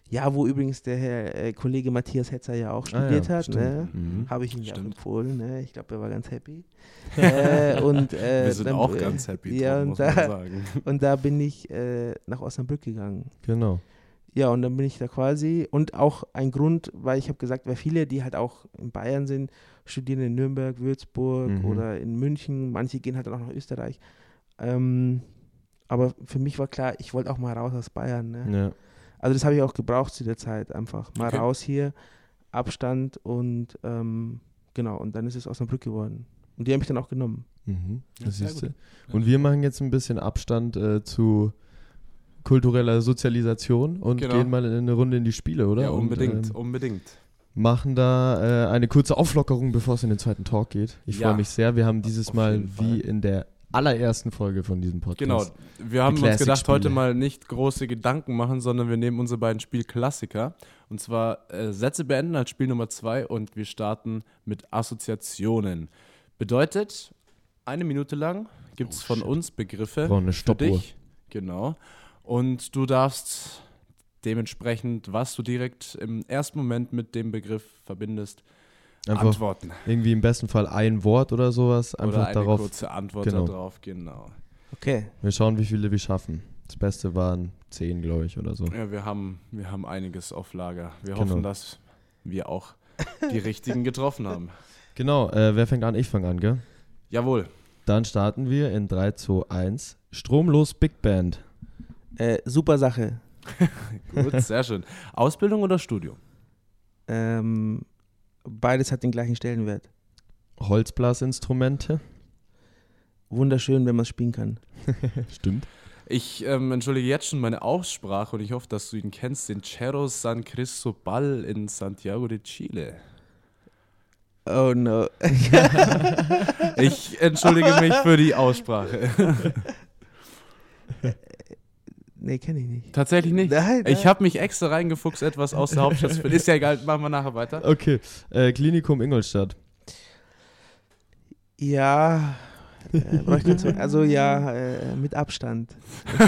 ja, wo übrigens der Herr äh, Kollege Matthias Hetzer ja auch Ah ja, studiert hat. stimmt. Ne? Mhm. Habe ich ihm ja empfohlen. Ne? Ich glaube, er war ganz happy. äh, und, äh, Wir sind dann, auch äh, ganz happy, ja, und muss man da- sagen. und da bin ich äh, nach Osnabrück gegangen. Genau. Ja, und dann bin ich da quasi. Und auch ein Grund, weil ich habe gesagt, weil viele, die halt auch in Bayern sind, studieren in Nürnberg, Würzburg Mhm. oder in München. Manche gehen halt auch nach Österreich. Ähm, aber für mich war klar, ich wollte auch mal raus aus Bayern. Ne? Ja. Also das habe ich auch gebraucht zu der Zeit einfach. Mal Okay. raus hier, Abstand und ähm, genau. Und dann ist es Osnabrück geworden. Und die haben mich dann auch genommen. Mhm. Ja, Das gut. du. Und wir machen jetzt ein bisschen Abstand äh, zu kultureller Sozialisation und Genau. gehen mal in eine Runde in die Spiele, oder? Ja, unbedingt, Und, ähm, unbedingt. machen da äh, eine kurze Auflockerung, bevor es in den zweiten Talk geht. Ich Ja. freue mich sehr. Wir haben dieses Auf Mal wie in der allerersten Folge von diesem Podcast. Genau, wir haben uns gedacht, heute mal nicht große Gedanken machen, sondern wir nehmen unsere beiden Spielklassiker. Und zwar äh, Sätze beenden als Spiel Nummer zwei und wir starten mit Assoziationen. Bedeutet, eine Minute lang gibt es Oh, von shit. uns Begriffe Brauchen eine für Stoppuhr. dich. Genau. Und du darfst dementsprechend, was du direkt im ersten Moment mit dem Begriff verbindest, Einfach antworten. irgendwie im besten Fall ein Wort oder sowas. Einfach Oder eine darauf. kurze Antwort genau. darauf, genau. Okay. Wir schauen, wie viele wir schaffen. Das Beste waren zehn, glaube ich, oder so. Ja, wir haben, wir haben einiges auf Lager. Wir Genau. hoffen, dass wir auch die richtigen getroffen haben. Genau, äh, wer fängt an? Ich fange an, gell? Jawohl. Dann starten wir in 3, 2, 1. Stromlos Big Band. Äh, super Sache. Gut, sehr schön. Ausbildung oder Studium? Ähm, beides hat den gleichen Stellenwert. Holzblasinstrumente. Wunderschön, wenn man es spielen kann. Stimmt. Ich ähm, entschuldige jetzt schon meine Aussprache und ich hoffe, dass du ihn kennst, den Cerro San Cristobal in Santiago de Chile. Oh no. Ich entschuldige mich für die Aussprache. nee, kenne ich nicht. Tatsächlich nicht. Nein, nein. Ich habe mich extra reingefuchst, etwas aus der Hauptstadt zu finden. Ist ja egal, machen wir nachher weiter. Okay, äh, Klinikum Ingolstadt. Ja, äh, also ja, äh, mit Abstand.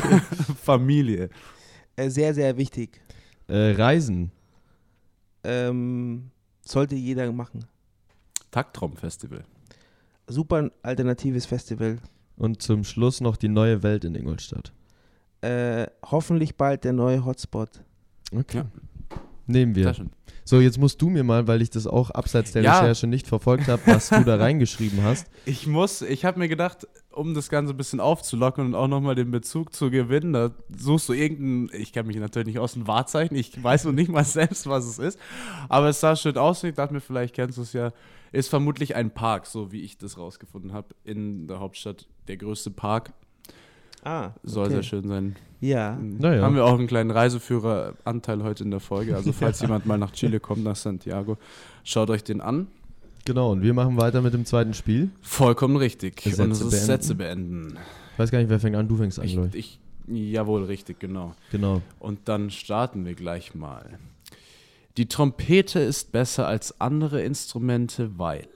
Familie. Äh, sehr, sehr wichtig. Äh, Reisen. Ähm, sollte jeder machen. Taktraumfestival. Super alternatives Festival. Und zum Schluss noch die neue Welt in Ingolstadt. Äh, hoffentlich bald der neue Hotspot. Okay. Ja. Nehmen wir. So, jetzt musst du mir mal, weil ich das auch abseits der Ja. Recherche nicht verfolgt habe, was du da reingeschrieben hast. Ich muss, ich habe mir gedacht, um das Ganze ein bisschen aufzulocken und auch nochmal den Bezug zu gewinnen, da suchst du irgendein, ich kenne mich natürlich nicht aus, ein Wahrzeichen, ich weiß noch nicht mal selbst, was es ist, aber es sah schön aus und ich dachte mir, vielleicht kennst du es ja, ist vermutlich ein Park, so wie ich das rausgefunden habe, in der Hauptstadt, der größte Park, Ah, soll okay. sehr schön sein. Ja. Naja. Haben wir auch einen kleinen Reiseführeranteil heute in der Folge, also falls jemand mal nach Chile kommt, nach Santiago, schaut euch den an. Genau, und wir machen weiter mit dem zweiten Spiel. Vollkommen richtig. Sätze und es ist beenden. Sätze beenden. Ich weiß gar nicht, wer fängt an, du fängst an, Ich, ich. ich, jawohl, richtig, genau. Genau. Und dann starten wir gleich mal. Die Trompete ist besser als andere Instrumente, weil.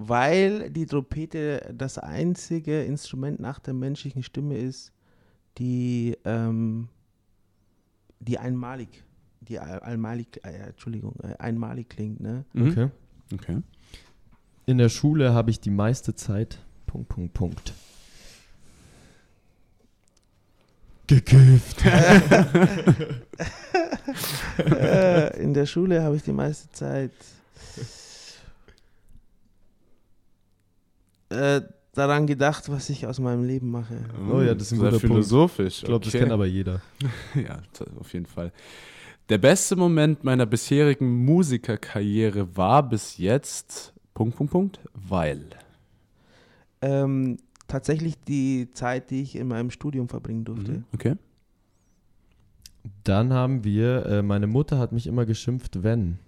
Weil die Trompete das einzige Instrument nach der menschlichen Stimme ist, die, ähm, die einmalig, die allmalig, äh, Entschuldigung, äh, einmalig klingt, ne? Mhm. Okay. Okay. In der Schule habe ich die meiste Zeit. Punkt, Punkt, Punkt. Gekifft. äh, in der Schule habe ich die meiste Zeit äh, daran gedacht, was ich aus meinem Leben mache. Oh ja, das ist ein guter Punkt. philosophisch. Ich glaube, das okay. kennt aber jeder. Ja, auf jeden Fall. Der beste Moment meiner bisherigen Musikerkarriere war bis jetzt. Punkt, Punkt, Punkt, weil. Ähm, tatsächlich die Zeit, die ich in meinem Studium verbringen durfte. Mhm, Okay. Dann haben wir, äh, meine Mutter hat mich immer geschimpft, wenn.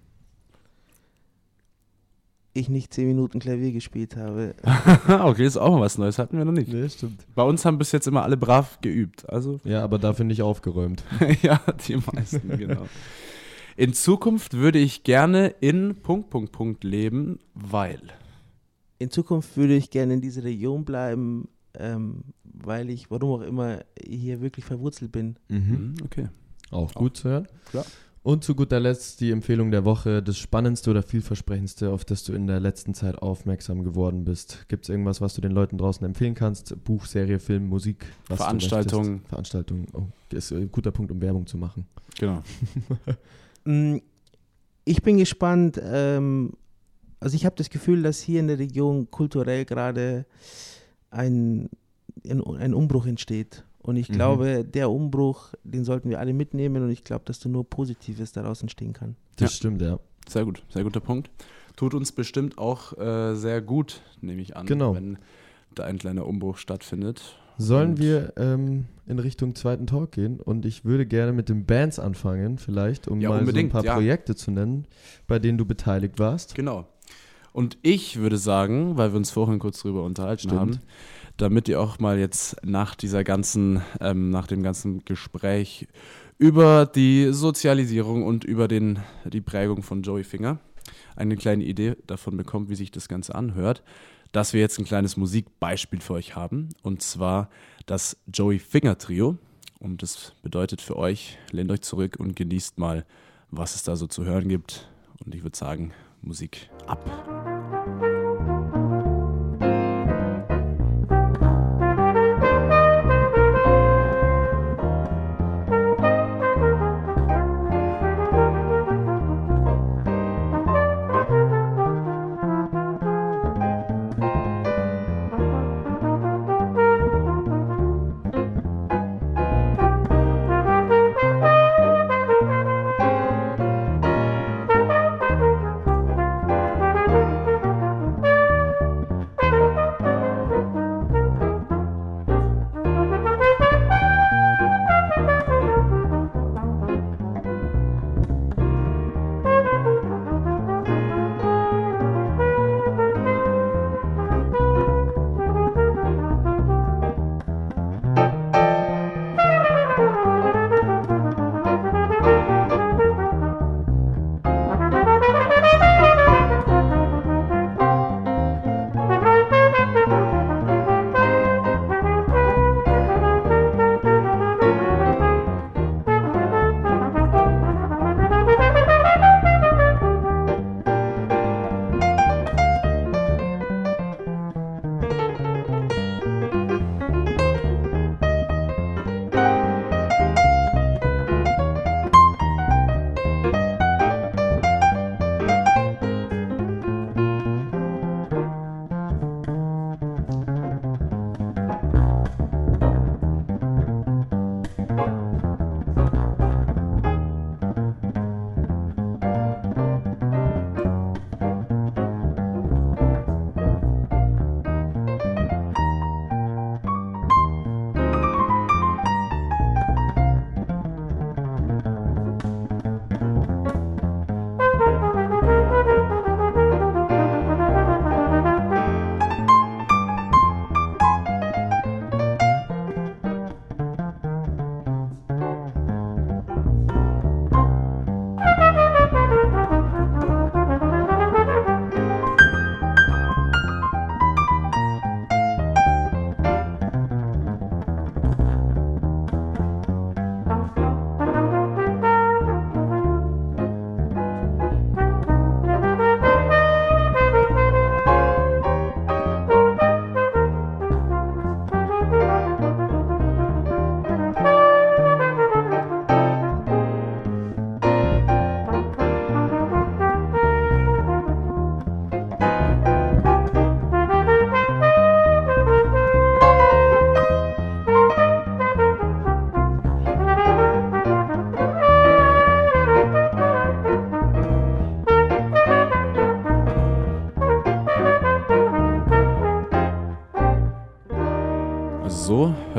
Ich nicht zehn Minuten Klavier gespielt habe. okay, ist auch mal was Neues. Hatten wir noch nicht. Nee, stimmt. Bei uns haben bis jetzt immer alle brav geübt. Also, Ja, aber dafür nicht aufgeräumt. ja, die meisten, genau. In Zukunft würde ich gerne in Punkt, Punkt, Punkt leben, weil. In Zukunft würde ich gerne in dieser Region bleiben, ähm, weil ich, warum auch immer, hier wirklich verwurzelt bin. Mhm. Okay. Auch gut zu hören. Klar. Und zu guter Letzt die Empfehlung der Woche, das Spannendste oder vielversprechendste, auf das du in der letzten Zeit aufmerksam geworden bist. Gibt es irgendwas, was du den Leuten draußen empfehlen kannst? Buch, Serie, Film, Musik? Was du Veranstaltung. möchtest? Veranstaltung. Oh, ist ein guter Punkt, um Werbung zu machen. Genau. Mm, Ich bin gespannt. Ähm, also ich habe das Gefühl, dass hier in der Region kulturell gerade ein, ein, ein Umbruch entsteht. Und ich Mhm. glaube, der Umbruch, den sollten wir alle mitnehmen. Und ich glaube, dass da nur Positives daraus entstehen kann. Das Ja. stimmt, ja. Sehr gut, sehr guter Punkt. Tut uns bestimmt auch äh, sehr gut, nehme ich an, Genau. wenn da ein kleiner Umbruch stattfindet. Sollen Und- wir ähm, in Richtung zweiten Talk gehen? Und ich würde gerne mit den Bands anfangen, vielleicht, um Ja, mal so ein paar ja. Projekte zu nennen, bei denen du beteiligt warst. Genau. Und ich würde sagen, weil wir uns vorhin kurz drüber unterhalten Stimmt. haben, damit ihr auch mal jetzt nach dieser ganzen, ähm, nach dem ganzen Gespräch über die Sozialisierung und über den, die Prägung von Joey Finger eine kleine Idee davon bekommt, wie sich das Ganze anhört, dass wir jetzt ein kleines Musikbeispiel für euch haben. Und zwar das Joey Finger Trio. Und das bedeutet für euch, lehnt euch zurück und genießt mal, was es da so zu hören gibt. Und ich würde sagen, Musik ab.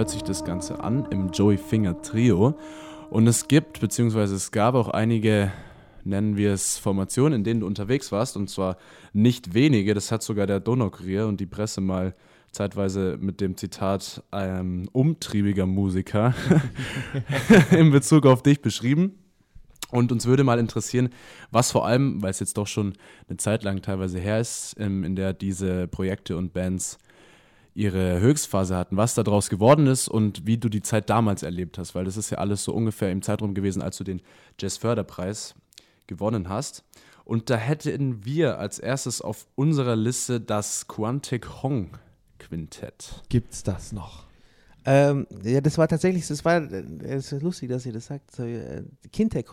Hört sich das Ganze an im Joey Finger Trio. Und es gibt, beziehungsweise es gab auch einige, nennen wir es Formationen, in denen du unterwegs warst. Und zwar nicht wenige. Das hat sogar der Donaukurier und die Presse mal zeitweise mit dem Zitat ähm, umtriebiger Musiker in Bezug auf dich beschrieben. Und uns würde mal interessieren, was vor allem, weil es jetzt doch schon eine Zeit lang teilweise her ist, ähm, in der diese Projekte und Bands ihre Höchstphase hatten, was daraus geworden ist und wie du die Zeit damals erlebt hast, weil das ist ja alles so ungefähr im Zeitraum gewesen, als du den Jazz-Förderpreis gewonnen hast. Und da hätten wir als erstes auf unserer Liste das Quantic Hong Quintett. Gibt's das noch? Ähm, ja, das war tatsächlich, das war, es ist lustig, dass ihr das sagt, so, äh,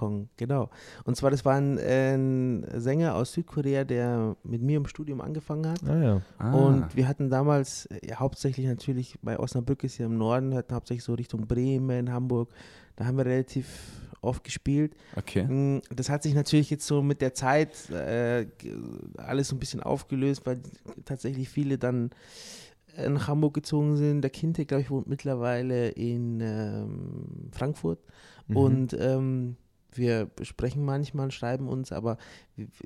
Hong, genau. Und zwar, das war ein, ein, Sänger aus Südkorea, der mit mir im Studium angefangen hat. Ah ja. Ah. Und wir hatten damals, ja, hauptsächlich natürlich, bei Osnabrück ist ja im Norden, hatten hauptsächlich so Richtung Bremen, Hamburg, da haben wir relativ oft gespielt. Okay. Mm, Das hat sich natürlich jetzt so mit der Zeit äh, alles so ein bisschen aufgelöst, weil tatsächlich viele dann äh, nach Hamburg gezogen sind. Der Kinte, glaube ich, wohnt mittlerweile in ähm, Frankfurt. Mhm. Und ähm, wir sprechen manchmal, schreiben uns, aber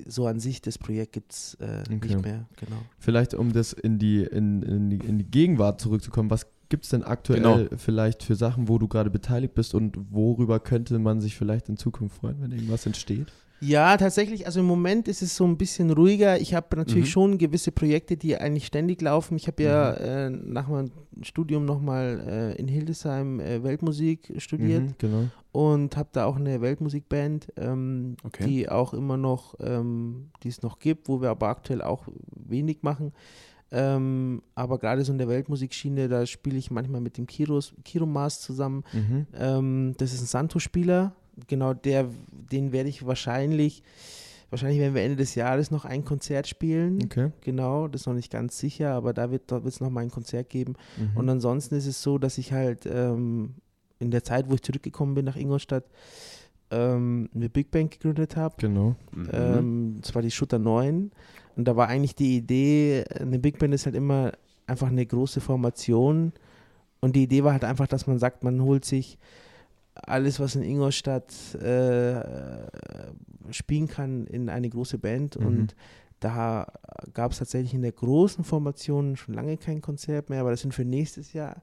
so an sich das Projekt gibt es äh, Okay. nicht mehr. Genau. Vielleicht, um das in die, in, in die, in die Gegenwart zurückzukommen, was gibt es denn aktuell Genau. vielleicht für Sachen, wo du gerade beteiligt bist und worüber könnte man sich vielleicht in Zukunft freuen, wenn irgendwas entsteht? Ja, tatsächlich, also im Moment ist es so ein bisschen ruhiger. Ich habe natürlich Mhm. schon gewisse Projekte, die eigentlich ständig laufen. Ich habe ja äh, nach meinem Studium nochmal äh, in Hildesheim äh, Weltmusik studiert Mhm, genau. und habe da auch eine Weltmusikband, ähm, Okay. die auch immer noch, ähm, die es noch gibt, wo wir aber aktuell auch wenig machen. Ähm, aber gerade so in der Weltmusikschiene, da spiele ich manchmal mit dem Kiros, Kiromas zusammen. Mhm. Ähm, das ist ein Santo-Spieler. Genau, der, den werde ich wahrscheinlich, wahrscheinlich werden wir Ende des Jahres noch ein Konzert spielen. Okay. Genau, das ist noch nicht ganz sicher, aber da wird es noch mal ein Konzert geben. Mhm. Und ansonsten ist es so, dass ich halt ähm, in der Zeit, wo ich zurückgekommen bin nach Ingolstadt, ähm, eine Big Band gegründet habe. genau. Mhm. Ähm, das war die Schutter 9. Und da war eigentlich die Idee, eine Big Band ist halt immer einfach eine große Formation. Und die Idee war halt einfach, dass man sagt, man holt sich alles, was in Ingolstadt äh, spielen kann, in eine große Band. Mhm. Und da gab es tatsächlich in der großen Formation schon lange kein Konzert mehr, aber das sind für nächstes Jahr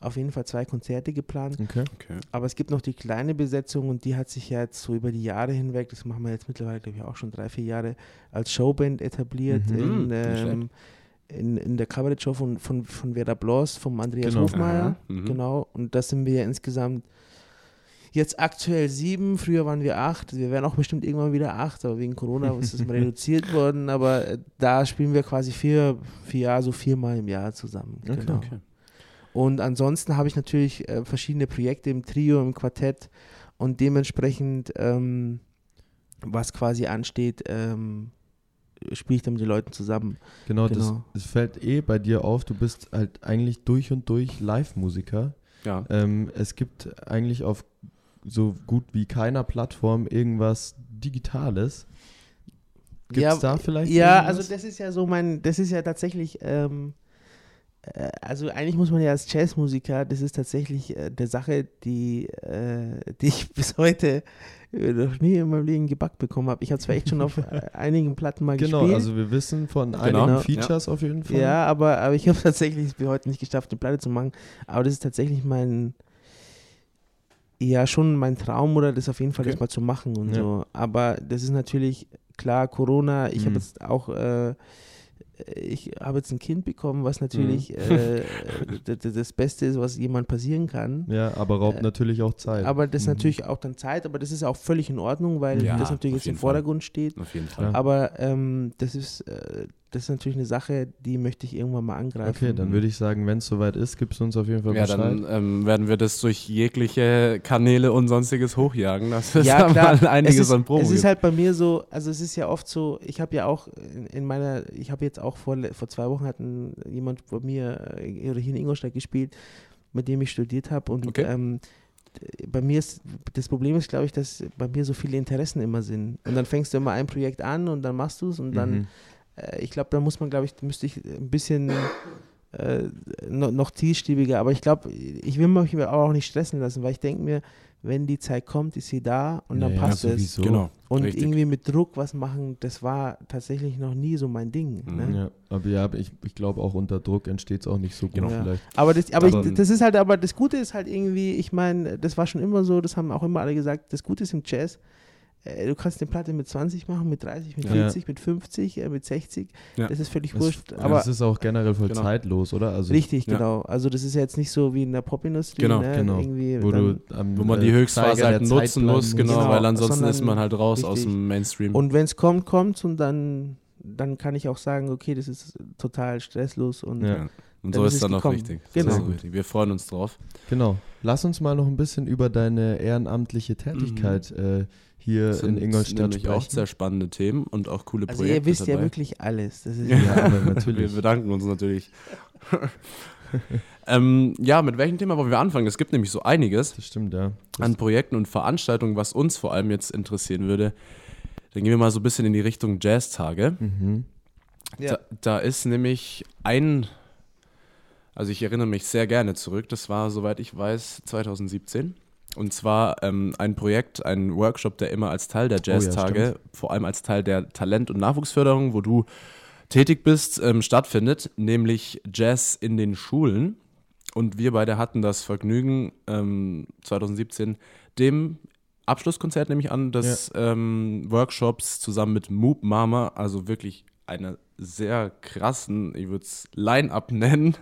auf jeden Fall zwei Konzerte geplant. Okay. okay. Aber es gibt noch die kleine Besetzung und die hat sich ja jetzt so über die Jahre hinweg, das machen wir jetzt mittlerweile, glaube ich, auch schon drei, vier Jahre, als Showband etabliert Mhm. Hm, in, nicht ähm, in, in der Cabaret-Show von, von, von Werder Bloss, vom Andreas Genau. Hofmeier. Mhm. Genau, und das sind wir ja insgesamt jetzt aktuell sieben, früher waren wir acht, wir werden auch bestimmt irgendwann wieder acht, aber wegen Corona ist es mal reduziert worden, aber äh, da spielen wir quasi vier, vier Jahre, so viermal im Jahr zusammen. Okay. Genau. Okay. Und ansonsten habe ich natürlich äh, verschiedene Projekte im Trio, im Quartett und dementsprechend, ähm, was quasi ansteht, ähm, spiele ich dann mit den Leuten zusammen. Genau, Das, Genau. das fällt eh bei dir auf. Du bist halt eigentlich durch und durch Live-Musiker. Ja. Ähm, es gibt eigentlich auf so gut wie keiner Plattform irgendwas Digitales. Gibt es Ja, da vielleicht? Ja, irgendwas? also das ist ja so mein, das ist ja tatsächlich, ähm, äh, also eigentlich muss man ja als Jazzmusiker, das ist tatsächlich äh, der Sache, die, äh, die ich bis heute äh, noch nie in meinem Leben gebackt bekommen habe. Ich habe zwar echt schon auf äh, einigen Platten mal Genau, gespielt. also wir wissen von Genau. einigen Ja. Features auf jeden Fall. Ja, aber, aber ich habe tatsächlich bis heute nicht geschafft, eine Platte zu machen. Aber das ist tatsächlich mein, ja, schon mein Traum oder das auf jeden Fall Okay. das mal zu machen und Ja. so. Aber das ist natürlich, klar, Corona, ich Mhm. habe jetzt auch, äh, ich habe jetzt ein Kind bekommen, was natürlich Mhm. äh, das Beste ist, was jemand passieren kann. Ja, aber raubt Äh, natürlich auch Zeit. Aber das ist Mhm. natürlich auch dann Zeit, aber das ist auch völlig in Ordnung, weil Ja, das natürlich jetzt im jeden Fall. Vordergrund steht. Auf jeden Fall. Aber ähm, das ist äh, das ist natürlich eine Sache, die möchte ich irgendwann mal angreifen. Okay, dann würde ich sagen, wenn es soweit ist, gibst du uns auf jeden Fall Ja, Bescheid. dann ähm, werden wir das durch jegliche Kanäle und sonstiges hochjagen. Das ist ja, da klar. mal einiges es ist, an Promo. Es ist gibt. halt bei mir so, also es ist ja oft so, ich habe ja auch in, in meiner, ich habe jetzt auch vor, vor zwei Wochen hat ein, jemand bei mir äh, oder hier in Ingolstadt gespielt, mit dem ich studiert habe und Okay. ähm, bei mir ist, das Problem ist, glaube ich, dass bei mir so viele Interessen immer sind. Und dann fängst du immer ein Projekt an und dann machst du es und dann, Mhm. Äh, ich glaube, da muss man, glaube ich, müsste ich ein bisschen äh, noch, noch zielstrebiger. Aber ich glaube, ich will mich auch nicht stressen lassen, weil ich denke mir, wenn die Zeit kommt, ist sie da und dann Ja, passt es. sowieso. Genau. Und richtig. irgendwie mit Druck was machen, das war tatsächlich noch nie so mein Ding. Mhm. Ne? Ja, aber ja, aber ich, ich glaube auch unter Druck entsteht es auch nicht so gut Genau. Ja. vielleicht. Aber, das, aber, Aber- ich, das ist halt, aber das Gute ist halt irgendwie, ich meine, das war schon immer so, das haben auch immer alle gesagt, das Gute ist im Jazz, du kannst eine Platte mit 20 machen, mit 30, mit Ja. 40, mit 50, äh, mit 60, Ja. das ist völlig Das, wurscht. ja, Aber das ist auch generell voll Genau. zeitlos, oder? Also richtig, Ja. genau. Also das ist ja jetzt nicht so wie in der Popindustrie, Genau, ne? genau. Irgendwie wo, dann, du am, Wo man äh, die Höchstphase Zeiger halt nutzen muss, genau, Genau, weil ansonsten ist man halt raus aus richtig. dem Mainstream. und wenn es kommt, kommt und dann, dann kann ich auch sagen, okay, das ist total stresslos und Ja. ja. Und Dann so ist ist es dann auch richtig. Genau. Das ist richtig. Wir freuen uns drauf. Genau. Lass uns mal noch ein bisschen über deine ehrenamtliche Tätigkeit äh, hier Das in sind Ingolstadt nämlich sprechen. auch sehr spannende Themen und auch coole also Projekte ihr wisst dabei. ja wirklich alles. Das ist Ja, aber Wir natürlich. bedanken uns natürlich. ähm, ja, mit welchem Thema wollen wir anfangen? Es gibt nämlich so einiges Das stimmt, ja. Das, an Projekten und Veranstaltungen, was uns vor allem jetzt interessieren würde. Dann gehen wir mal so ein bisschen in die Richtung Jazztage. mhm. Ja. Da, da ist nämlich ein, also ich erinnere mich sehr gerne zurück, das war, soweit ich weiß, 2017. Und zwar ähm, ein Projekt, ein Workshop, der immer als Teil der Oh ja, Jazztage, vor allem als Teil der Talent- und Nachwuchsförderung, wo du tätig bist, ähm, stattfindet, nämlich Jazz in den Schulen. Und wir beide hatten das Vergnügen, ähm, 2017 dem Abschlusskonzert nehme ich an, des ähm, Workshops zusammen mit Moop Mama, also wirklich einer sehr krassen, ich würde es Line-Up nennen,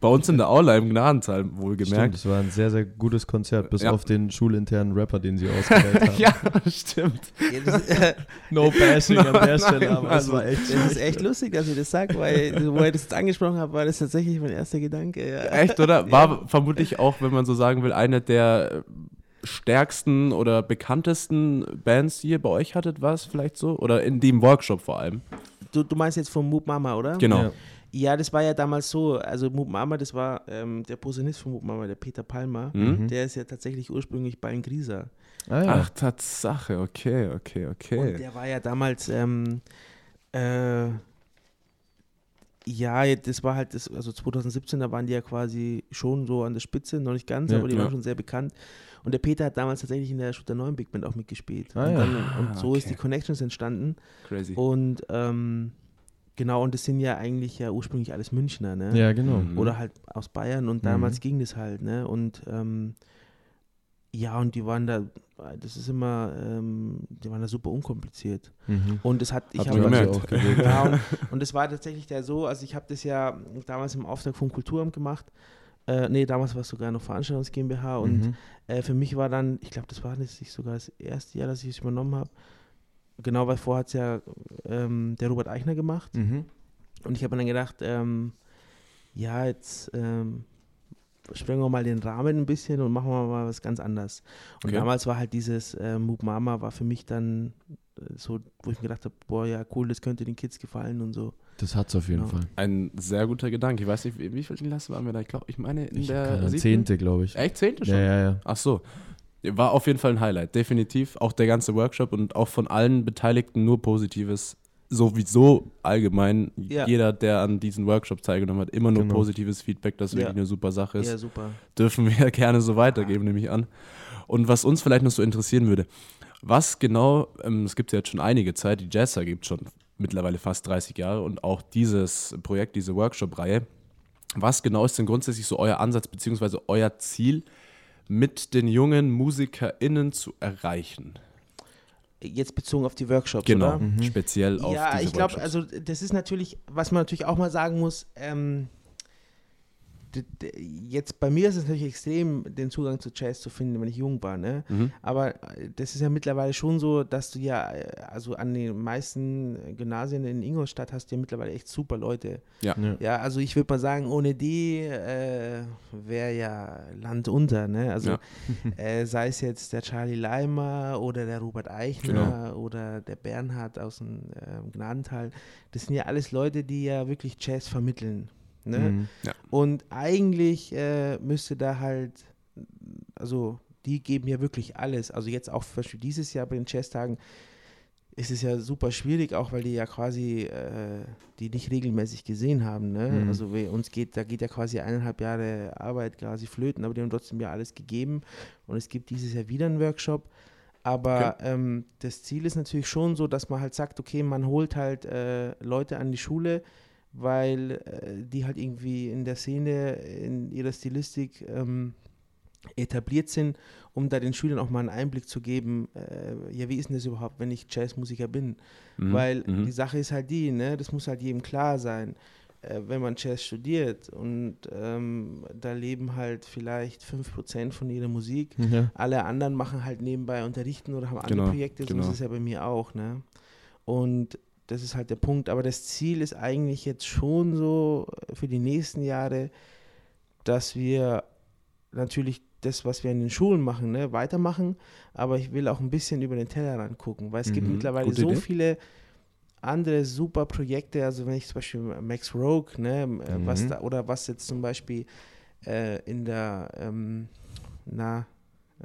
bei uns in der Aula im Gnadental Stimmt, wohlgemerkt. das war ein sehr, sehr gutes Konzert, bis Ja. auf den schulinternen Rapper, den sie ausgewählt haben. ja, stimmt. Ja, äh, No bashing an der Nein, Stelle, aber also, es war echt das ist echt lustig, dass ich das sage, weil, wo ich das jetzt angesprochen habe, war das tatsächlich mein erster Gedanke. Ja. Echt, oder? War vermutlich auch, wenn man so sagen will, eine der stärksten oder bekanntesten Bands, die ihr bei euch hattet, war es vielleicht so? Oder in dem Workshop vor allem? Du, du meinst jetzt von Moop Mama, oder? Genau. Ja. Ja, das war ja damals so. Also Moop Mama, das war ähm, der Posaunist von Moop Mama, der Peter Palmer. Hm? Der ist ja tatsächlich ursprünglich bei Grieser. Ah, ja. Ach, Tatsache, okay, okay, Und okay. der war ja damals, ähm, äh, ja, das war halt, das, also 2017, da waren die ja quasi schon so an der Spitze, noch nicht ganz, Ja, aber die ja. waren schon sehr bekannt. Und der Peter hat damals tatsächlich in der Shooter 9 Big Band auch mitgespielt. Ah, und, ja. dann, Ah, und so ist okay. die Connections entstanden. Crazy. Und ähm, genau, und das sind ja eigentlich ja ursprünglich alles Münchner, ne? ja, genau. Mhm. Oder halt aus Bayern und damals Mhm. ging das halt, ne? Und ähm, ja, und die waren da, das ist immer, ähm, die waren da super unkompliziert. Mhm. Und es hat, ich habe gemerkt. auch gewirkt. ja, und, es war tatsächlich ja so, also ich habe das ja damals im Auftrag vom Kulturamt gemacht. Äh, nee, damals war es sogar noch Veranstaltungs GmbH und Mhm. äh, für mich war dann, ich glaube, das war nicht sogar das erste Jahr, dass ich es übernommen habe. Genau, weil vorher hat es ja ähm, der Robert Eichner gemacht. Mhm. Und ich habe mir dann gedacht, ähm, ja, jetzt ähm, sprengen wir mal den Rahmen ein bisschen und machen wir mal was ganz anderes. Und Okay. damals war halt dieses äh, Moop Mama war für mich dann äh, so, wo ich mir gedacht habe, boah, ja, cool, das könnte den Kids gefallen und so. Das hat's auf jeden Ja. Fall. Ein sehr guter Gedanke. Ich weiß nicht, wie, wie viel Klasse waren wir da? Ich glaube, ich meine in Ich der? Zehnte, glaube ich. Echt Zehnte schon? Ja, ja, ja. Ach so. War auf jeden Fall ein Highlight, definitiv. Auch der ganze Workshop und auch von allen Beteiligten nur Positives. Sowieso allgemein, Ja. jeder, der an diesen Workshop teilgenommen hat, immer nur Genau. positives Feedback, das Ja. wirklich eine super Sache ist. Ja, super. Dürfen wir gerne so weitergeben, nehme ich an. Und was uns vielleicht noch so interessieren würde, was genau, ähm, es gibt ja jetzt schon einige Zeit, die Jazzer gibt schon mittlerweile fast 30 Jahre und auch dieses Projekt, diese Workshop-Reihe. Was genau ist denn grundsätzlich so euer Ansatz beziehungsweise euer Ziel, mit den jungen MusikerInnen zu erreichen? Jetzt bezogen auf die Workshops, Genau, oder? Mhm. speziell auf Ja, ich glaube, also das ist natürlich, was man natürlich auch mal sagen muss, ähm, jetzt bei mir ist es natürlich extrem, den Zugang zu Jazz zu finden, wenn ich jung war, ne? Mhm. Aber äh, das ist ja mittlerweile schon so, dass du ja, äh, also an den meisten Gymnasien in Ingolstadt hast du ja mittlerweile echt super Leute. Ja. Ja. Ja, also ich würde mal sagen, ohne die äh, wäre ja Land unter, ne? Also Ja. äh, sei es jetzt der Charlie Leimer oder der Robert Eichner Genau. oder der Bernhard aus dem ähm, Gnadental, das sind ja alles Leute, die ja wirklich Jazz vermitteln. Ne? Mhm. Und eigentlich äh, müsste da halt, also die geben ja wirklich alles. Also jetzt auch zum Beispiel dieses Jahr bei den Jazztagen, ist es ja super schwierig, auch weil die ja quasi äh, die nicht regelmäßig gesehen haben. Ne? Mhm. Also uns geht, da geht ja quasi eineinhalb Jahre Arbeit quasi flöten, aber die haben trotzdem ja alles gegeben und es gibt dieses Jahr wieder einen Workshop. Aber ähm, das Ziel ist natürlich schon so, dass man halt sagt, okay, man holt halt äh, Leute an die Schule, weil äh, die halt irgendwie in der Szene, in ihrer Stilistik ähm, etabliert sind, um da den Schülern auch mal einen Einblick zu geben, äh, ja, wie ist denn das überhaupt, wenn ich Jazzmusiker bin? Mhm. Weil mhm. die Sache ist halt die, ne, das muss halt jedem klar sein, äh, wenn man Jazz studiert und ähm, da leben halt vielleicht 5% von ihrer Musik, Ja. alle anderen machen halt nebenbei Unterrichten oder haben andere Genau, Projekte, so genau. ist es ja bei mir auch, ne? Und das ist halt der Punkt. Aber das Ziel ist eigentlich jetzt schon so für die nächsten Jahre, dass wir natürlich das, was wir in den Schulen machen, ne, weitermachen. Aber ich will auch ein bisschen über den Tellerrand gucken, weil es gibt Mhm, mittlerweile gute so Idee. viele andere super Projekte. Also wenn ich zum Beispiel Max Rogue, ne, äh, was Mhm. da, oder was jetzt zum Beispiel äh, in der, ähm, na,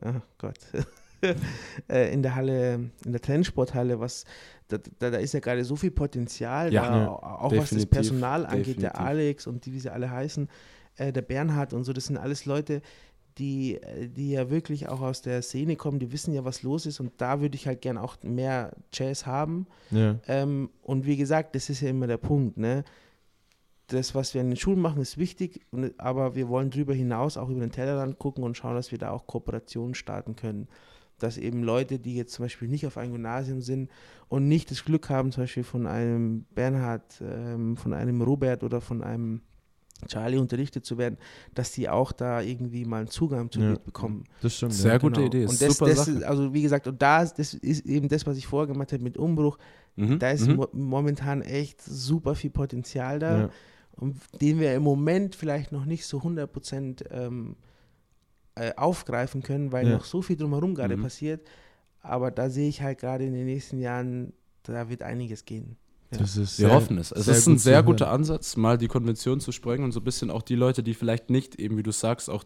oh Gott, äh, in der Halle, in der Trennsporthalle, was, da, da, da ist ja gerade so viel Potenzial, Ja, da, auch was das Personal angeht, der definitiv. Alex und die, wie sie alle heißen, äh, der Bernhard und so, das sind alles Leute, die, äh, die ja wirklich auch aus der Szene kommen, die wissen ja, was los ist und da würde ich halt gern auch mehr Jazz haben. Ja. Ähm, und wie gesagt, das ist ja immer der Punkt, ne? Das, was wir in den Schulen machen, ist wichtig, aber wir wollen darüber hinaus auch über den Tellerrand gucken und schauen, dass wir da auch Kooperationen starten können. Dass eben Leute, die jetzt zum Beispiel nicht auf einem Gymnasium sind und nicht das Glück haben, zum Beispiel von einem Bernhard, ähm, von einem Robert oder von einem Charlie unterrichtet zu werden, dass die auch da irgendwie mal einen Zugang zu Ja. Bekommen. Das stimmt. Sehr ja. gute Genau. Idee, Und das, super das Sache. ist, also wie gesagt, und da ist, das ist eben das, was ich vorher gemacht habe mit Umbruch, Mhm. da ist mhm. mo momentan echt super viel Potenzial da, Ja. und den wir im Moment vielleicht noch nicht so 100% ähm, äh, aufgreifen können, weil Ja. noch so viel drumherum gerade Mhm. passiert. Aber da sehe ich halt gerade in den nächsten Jahren, da wird einiges gehen. Das ist Wir sehr- hoffen es. Es ist ein sehr hören. guter Ansatz, mal die Konvention zu sprengen und so ein bisschen auch die Leute, die vielleicht nicht, eben wie du sagst, auch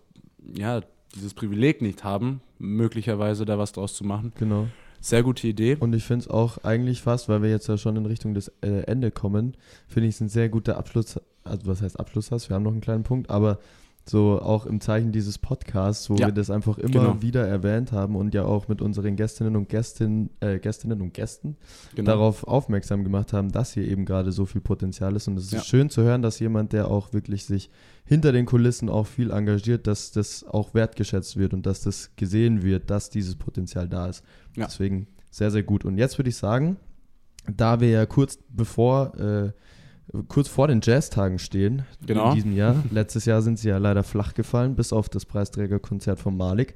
ja, dieses Privileg nicht haben, möglicherweise da was draus zu machen. Genau. Sehr gute Idee. Und ich finde es auch eigentlich fast, weil wir jetzt ja schon in Richtung des äh, Ende kommen, finde ich es ein sehr guter Abschluss. Also was heißt Abschluss hast? Wir haben noch einen kleinen Punkt, aber so auch im Zeichen dieses Podcasts, wo Ja, wir das einfach immer genau. wieder erwähnt haben und ja auch mit unseren Gästinnen und Gästen, äh, Gästinnen und Gästen Genau. darauf aufmerksam gemacht haben, dass hier eben gerade so viel Potenzial ist. Und es ist Ja. schön zu hören, dass jemand, der auch wirklich sich hinter den Kulissen auch viel engagiert, dass das auch wertgeschätzt wird und dass das gesehen wird, dass dieses Potenzial da ist. Ja. Deswegen sehr, sehr gut. Und jetzt würde ich sagen, da wir ja kurz bevor, äh, kurz vor den Jazztagen stehen Genau. in diesem Jahr, letztes Jahr sind sie ja leider flach gefallen, bis auf das Preisträgerkonzert von Malik.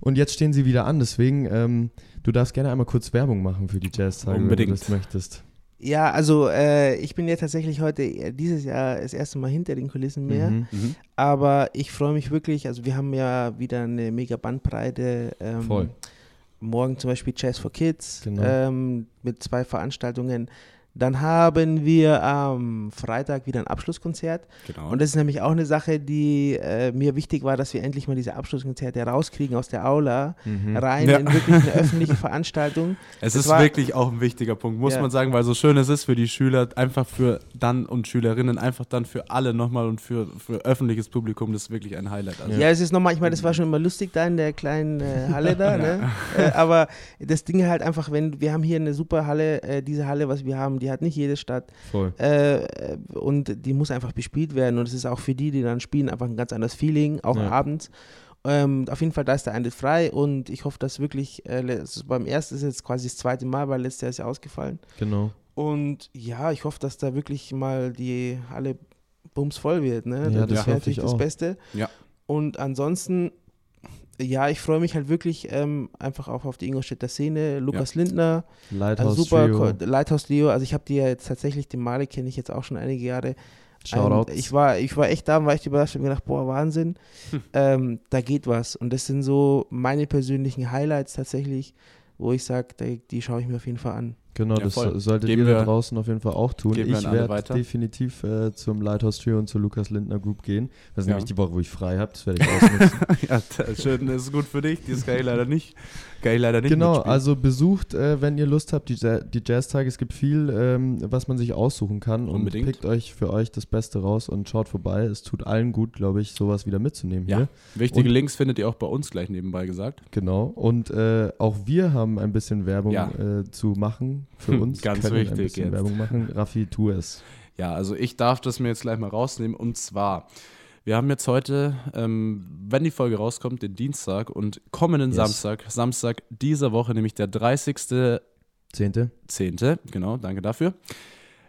Und jetzt stehen sie wieder an, deswegen, ähm, du darfst gerne einmal kurz Werbung machen für die Jazztage, wenn du das möchtest. Ja, also äh, ich bin ja tatsächlich heute äh, dieses Jahr das erste Mal hinter den Kulissen mehr. Mhm. Mhm. Aber ich freue mich wirklich, also wir haben ja wieder eine mega Bandbreite. Ähm, Voll. Morgen zum Beispiel Jazz for Kids Genau. ähm, mit zwei Veranstaltungen. Dann haben wir am Freitag wieder ein Abschlusskonzert. Genau. Und das ist nämlich auch eine Sache, die äh, mir wichtig war, dass wir endlich mal diese Abschlusskonzerte rauskriegen aus der Aula, Mhm. rein Ja. in wirklich eine öffentliche Veranstaltung. es das ist war- wirklich auch ein wichtiger Punkt, muss Ja. man sagen, weil so schön es ist für die Schüler, einfach für dann und Schülerinnen, einfach dann für alle nochmal und für, für öffentliches Publikum, das ist wirklich ein Highlight. Also, Ja, es ist nochmal, ich meine, das war schon immer lustig da in der kleinen äh, Halle da, ne? äh, aber das Ding halt einfach, wenn, wir haben hier eine super Halle, äh, diese Halle, was wir haben, die hat nicht jede Stadt Voll. äh, und die muss einfach bespielt werden und es ist auch für die, die dann spielen, einfach ein ganz anderes Feeling, auch Ja. abends. Ähm, auf jeden Fall, da ist der Eintritt frei und ich hoffe, dass wirklich, äh, beim ersten ist jetzt quasi das zweite Mal, weil letztes Jahr ist ja ausgefallen. Genau. Und ja, ich hoffe, dass da wirklich mal die Halle bumsvoll wird. Ne? Ja, das das wäre natürlich ich das. Beste. Ja. Und ansonsten, ja, ich freue mich halt wirklich ähm, einfach auch auf die Ingolstädter Szene. Lukas Lindner, Lighthouse also super. Ko- Lighthouse Leo. Also ich habe die ja jetzt tatsächlich, den Malik kenne ich jetzt auch schon einige Jahre. Shoutouts. Ähm, ich, war, ich war echt da, war echt überrascht und gedacht, boah, Wahnsinn, ähm, da geht was. Und das sind so meine persönlichen Highlights tatsächlich, wo ich sage, die schaue ich mir auf jeden Fall an. Genau, Ja, das voll. so- solltet Geben ihr da draußen auf jeden Fall auch tun. Ich werde definitiv äh, zum Lighthouse Trio und zur Lukas Lindner Group gehen. Das ist Ja. nämlich die Woche, wo ich frei habe. Das werde ich ausnutzen. ja, das ist schön, das ist gut für dich. Kann ich leider nicht. Kann ich leider nicht genau, mitspielen. also besucht, äh, wenn ihr Lust habt, die, die Jazztage. Es gibt viel, ähm, was man sich aussuchen kann. Unbedingt. Und pickt euch für euch das Beste raus und schaut vorbei. Es tut allen gut, glaube ich, sowas wieder mitzunehmen Ja. hier. Wichtige und- Links findet ihr auch bei uns gleich nebenbei gesagt. Genau. Und äh, auch wir haben ein bisschen Werbung Ja. äh, zu machen für uns. ganz können ein wichtig bisschen jetzt. Werbung machen. Raffi, tu es. Ja, also ich darf das mir jetzt gleich mal rausnehmen. Und zwar, wir haben jetzt heute, ähm, wenn die Folge rauskommt, den Dienstag und kommenden Yes. Samstag, Samstag dieser Woche, nämlich der 30. Zehnte. 10., genau, danke dafür,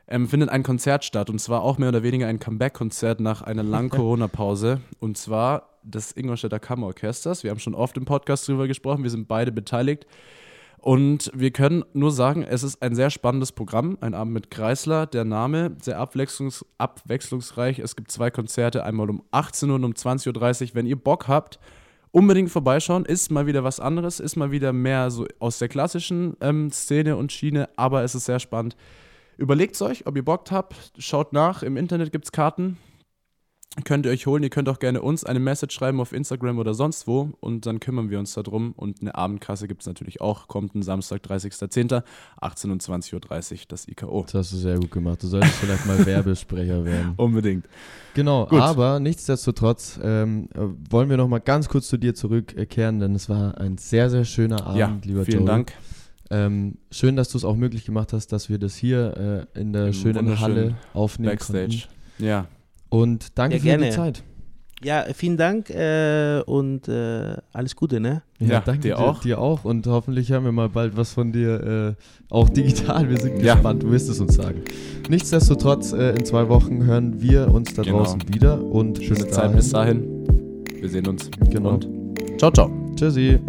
ähm, findet ein Konzert statt. Und zwar auch mehr oder weniger ein Comeback-Konzert nach einer langen Corona-Pause. Und zwar des Ingolstädter Kammerorchesters. Wir haben schon oft im Podcast drüber gesprochen, wir sind beide beteiligt. Und wir können nur sagen, es ist ein sehr spannendes Programm. Ein Abend mit Kreisler, der Name, sehr abwechslungs abwechslungsreich. Es gibt zwei Konzerte, einmal um 18 Uhr und um 20.30 Uhr. Wenn ihr Bock habt, unbedingt vorbeischauen. Ist mal wieder was anderes, ist mal wieder mehr so aus der klassischen ähm, Szene und Schiene, aber es ist sehr spannend. Überlegt euch, ob ihr Bock habt. Schaut nach. Im Internet gibt es Karten. Könnt ihr euch holen. Ihr könnt auch gerne uns eine Message schreiben auf Instagram oder sonst wo und dann kümmern wir uns darum. Und eine Abendkasse gibt es natürlich auch. Kommt ein Samstag, 30.10., 18 und 20.30 Uhr, das IKO. Das hast du sehr gut gemacht. Du solltest vielleicht mal Werbesprecher werden. Unbedingt. Genau, Gut. aber nichtsdestotrotz ähm, äh, wollen wir noch mal ganz kurz zu dir zurückkehren, denn es war ein sehr, sehr schöner Abend, ja, lieber vielen Joel. Dank. Ähm, schön, dass du es auch möglich gemacht hast, dass wir das hier äh, in der Im schönen Halle aufnehmen Backstage. konnten. Ja, Und danke Ja, für die gerne. Zeit. Ja, vielen Dank äh, und äh, alles Gute, ne? Ja, danke dir auch. Dir auch und hoffentlich hören wir mal bald was von dir, äh, auch digital. Wir sind Ja. gespannt, du wirst es uns sagen. Nichtsdestotrotz, äh, in zwei Wochen hören wir uns da Genau. draußen wieder und schöne bis Zeit bis dahin. Wir sehen uns. Genau. Und ciao, ciao. Tschüssi.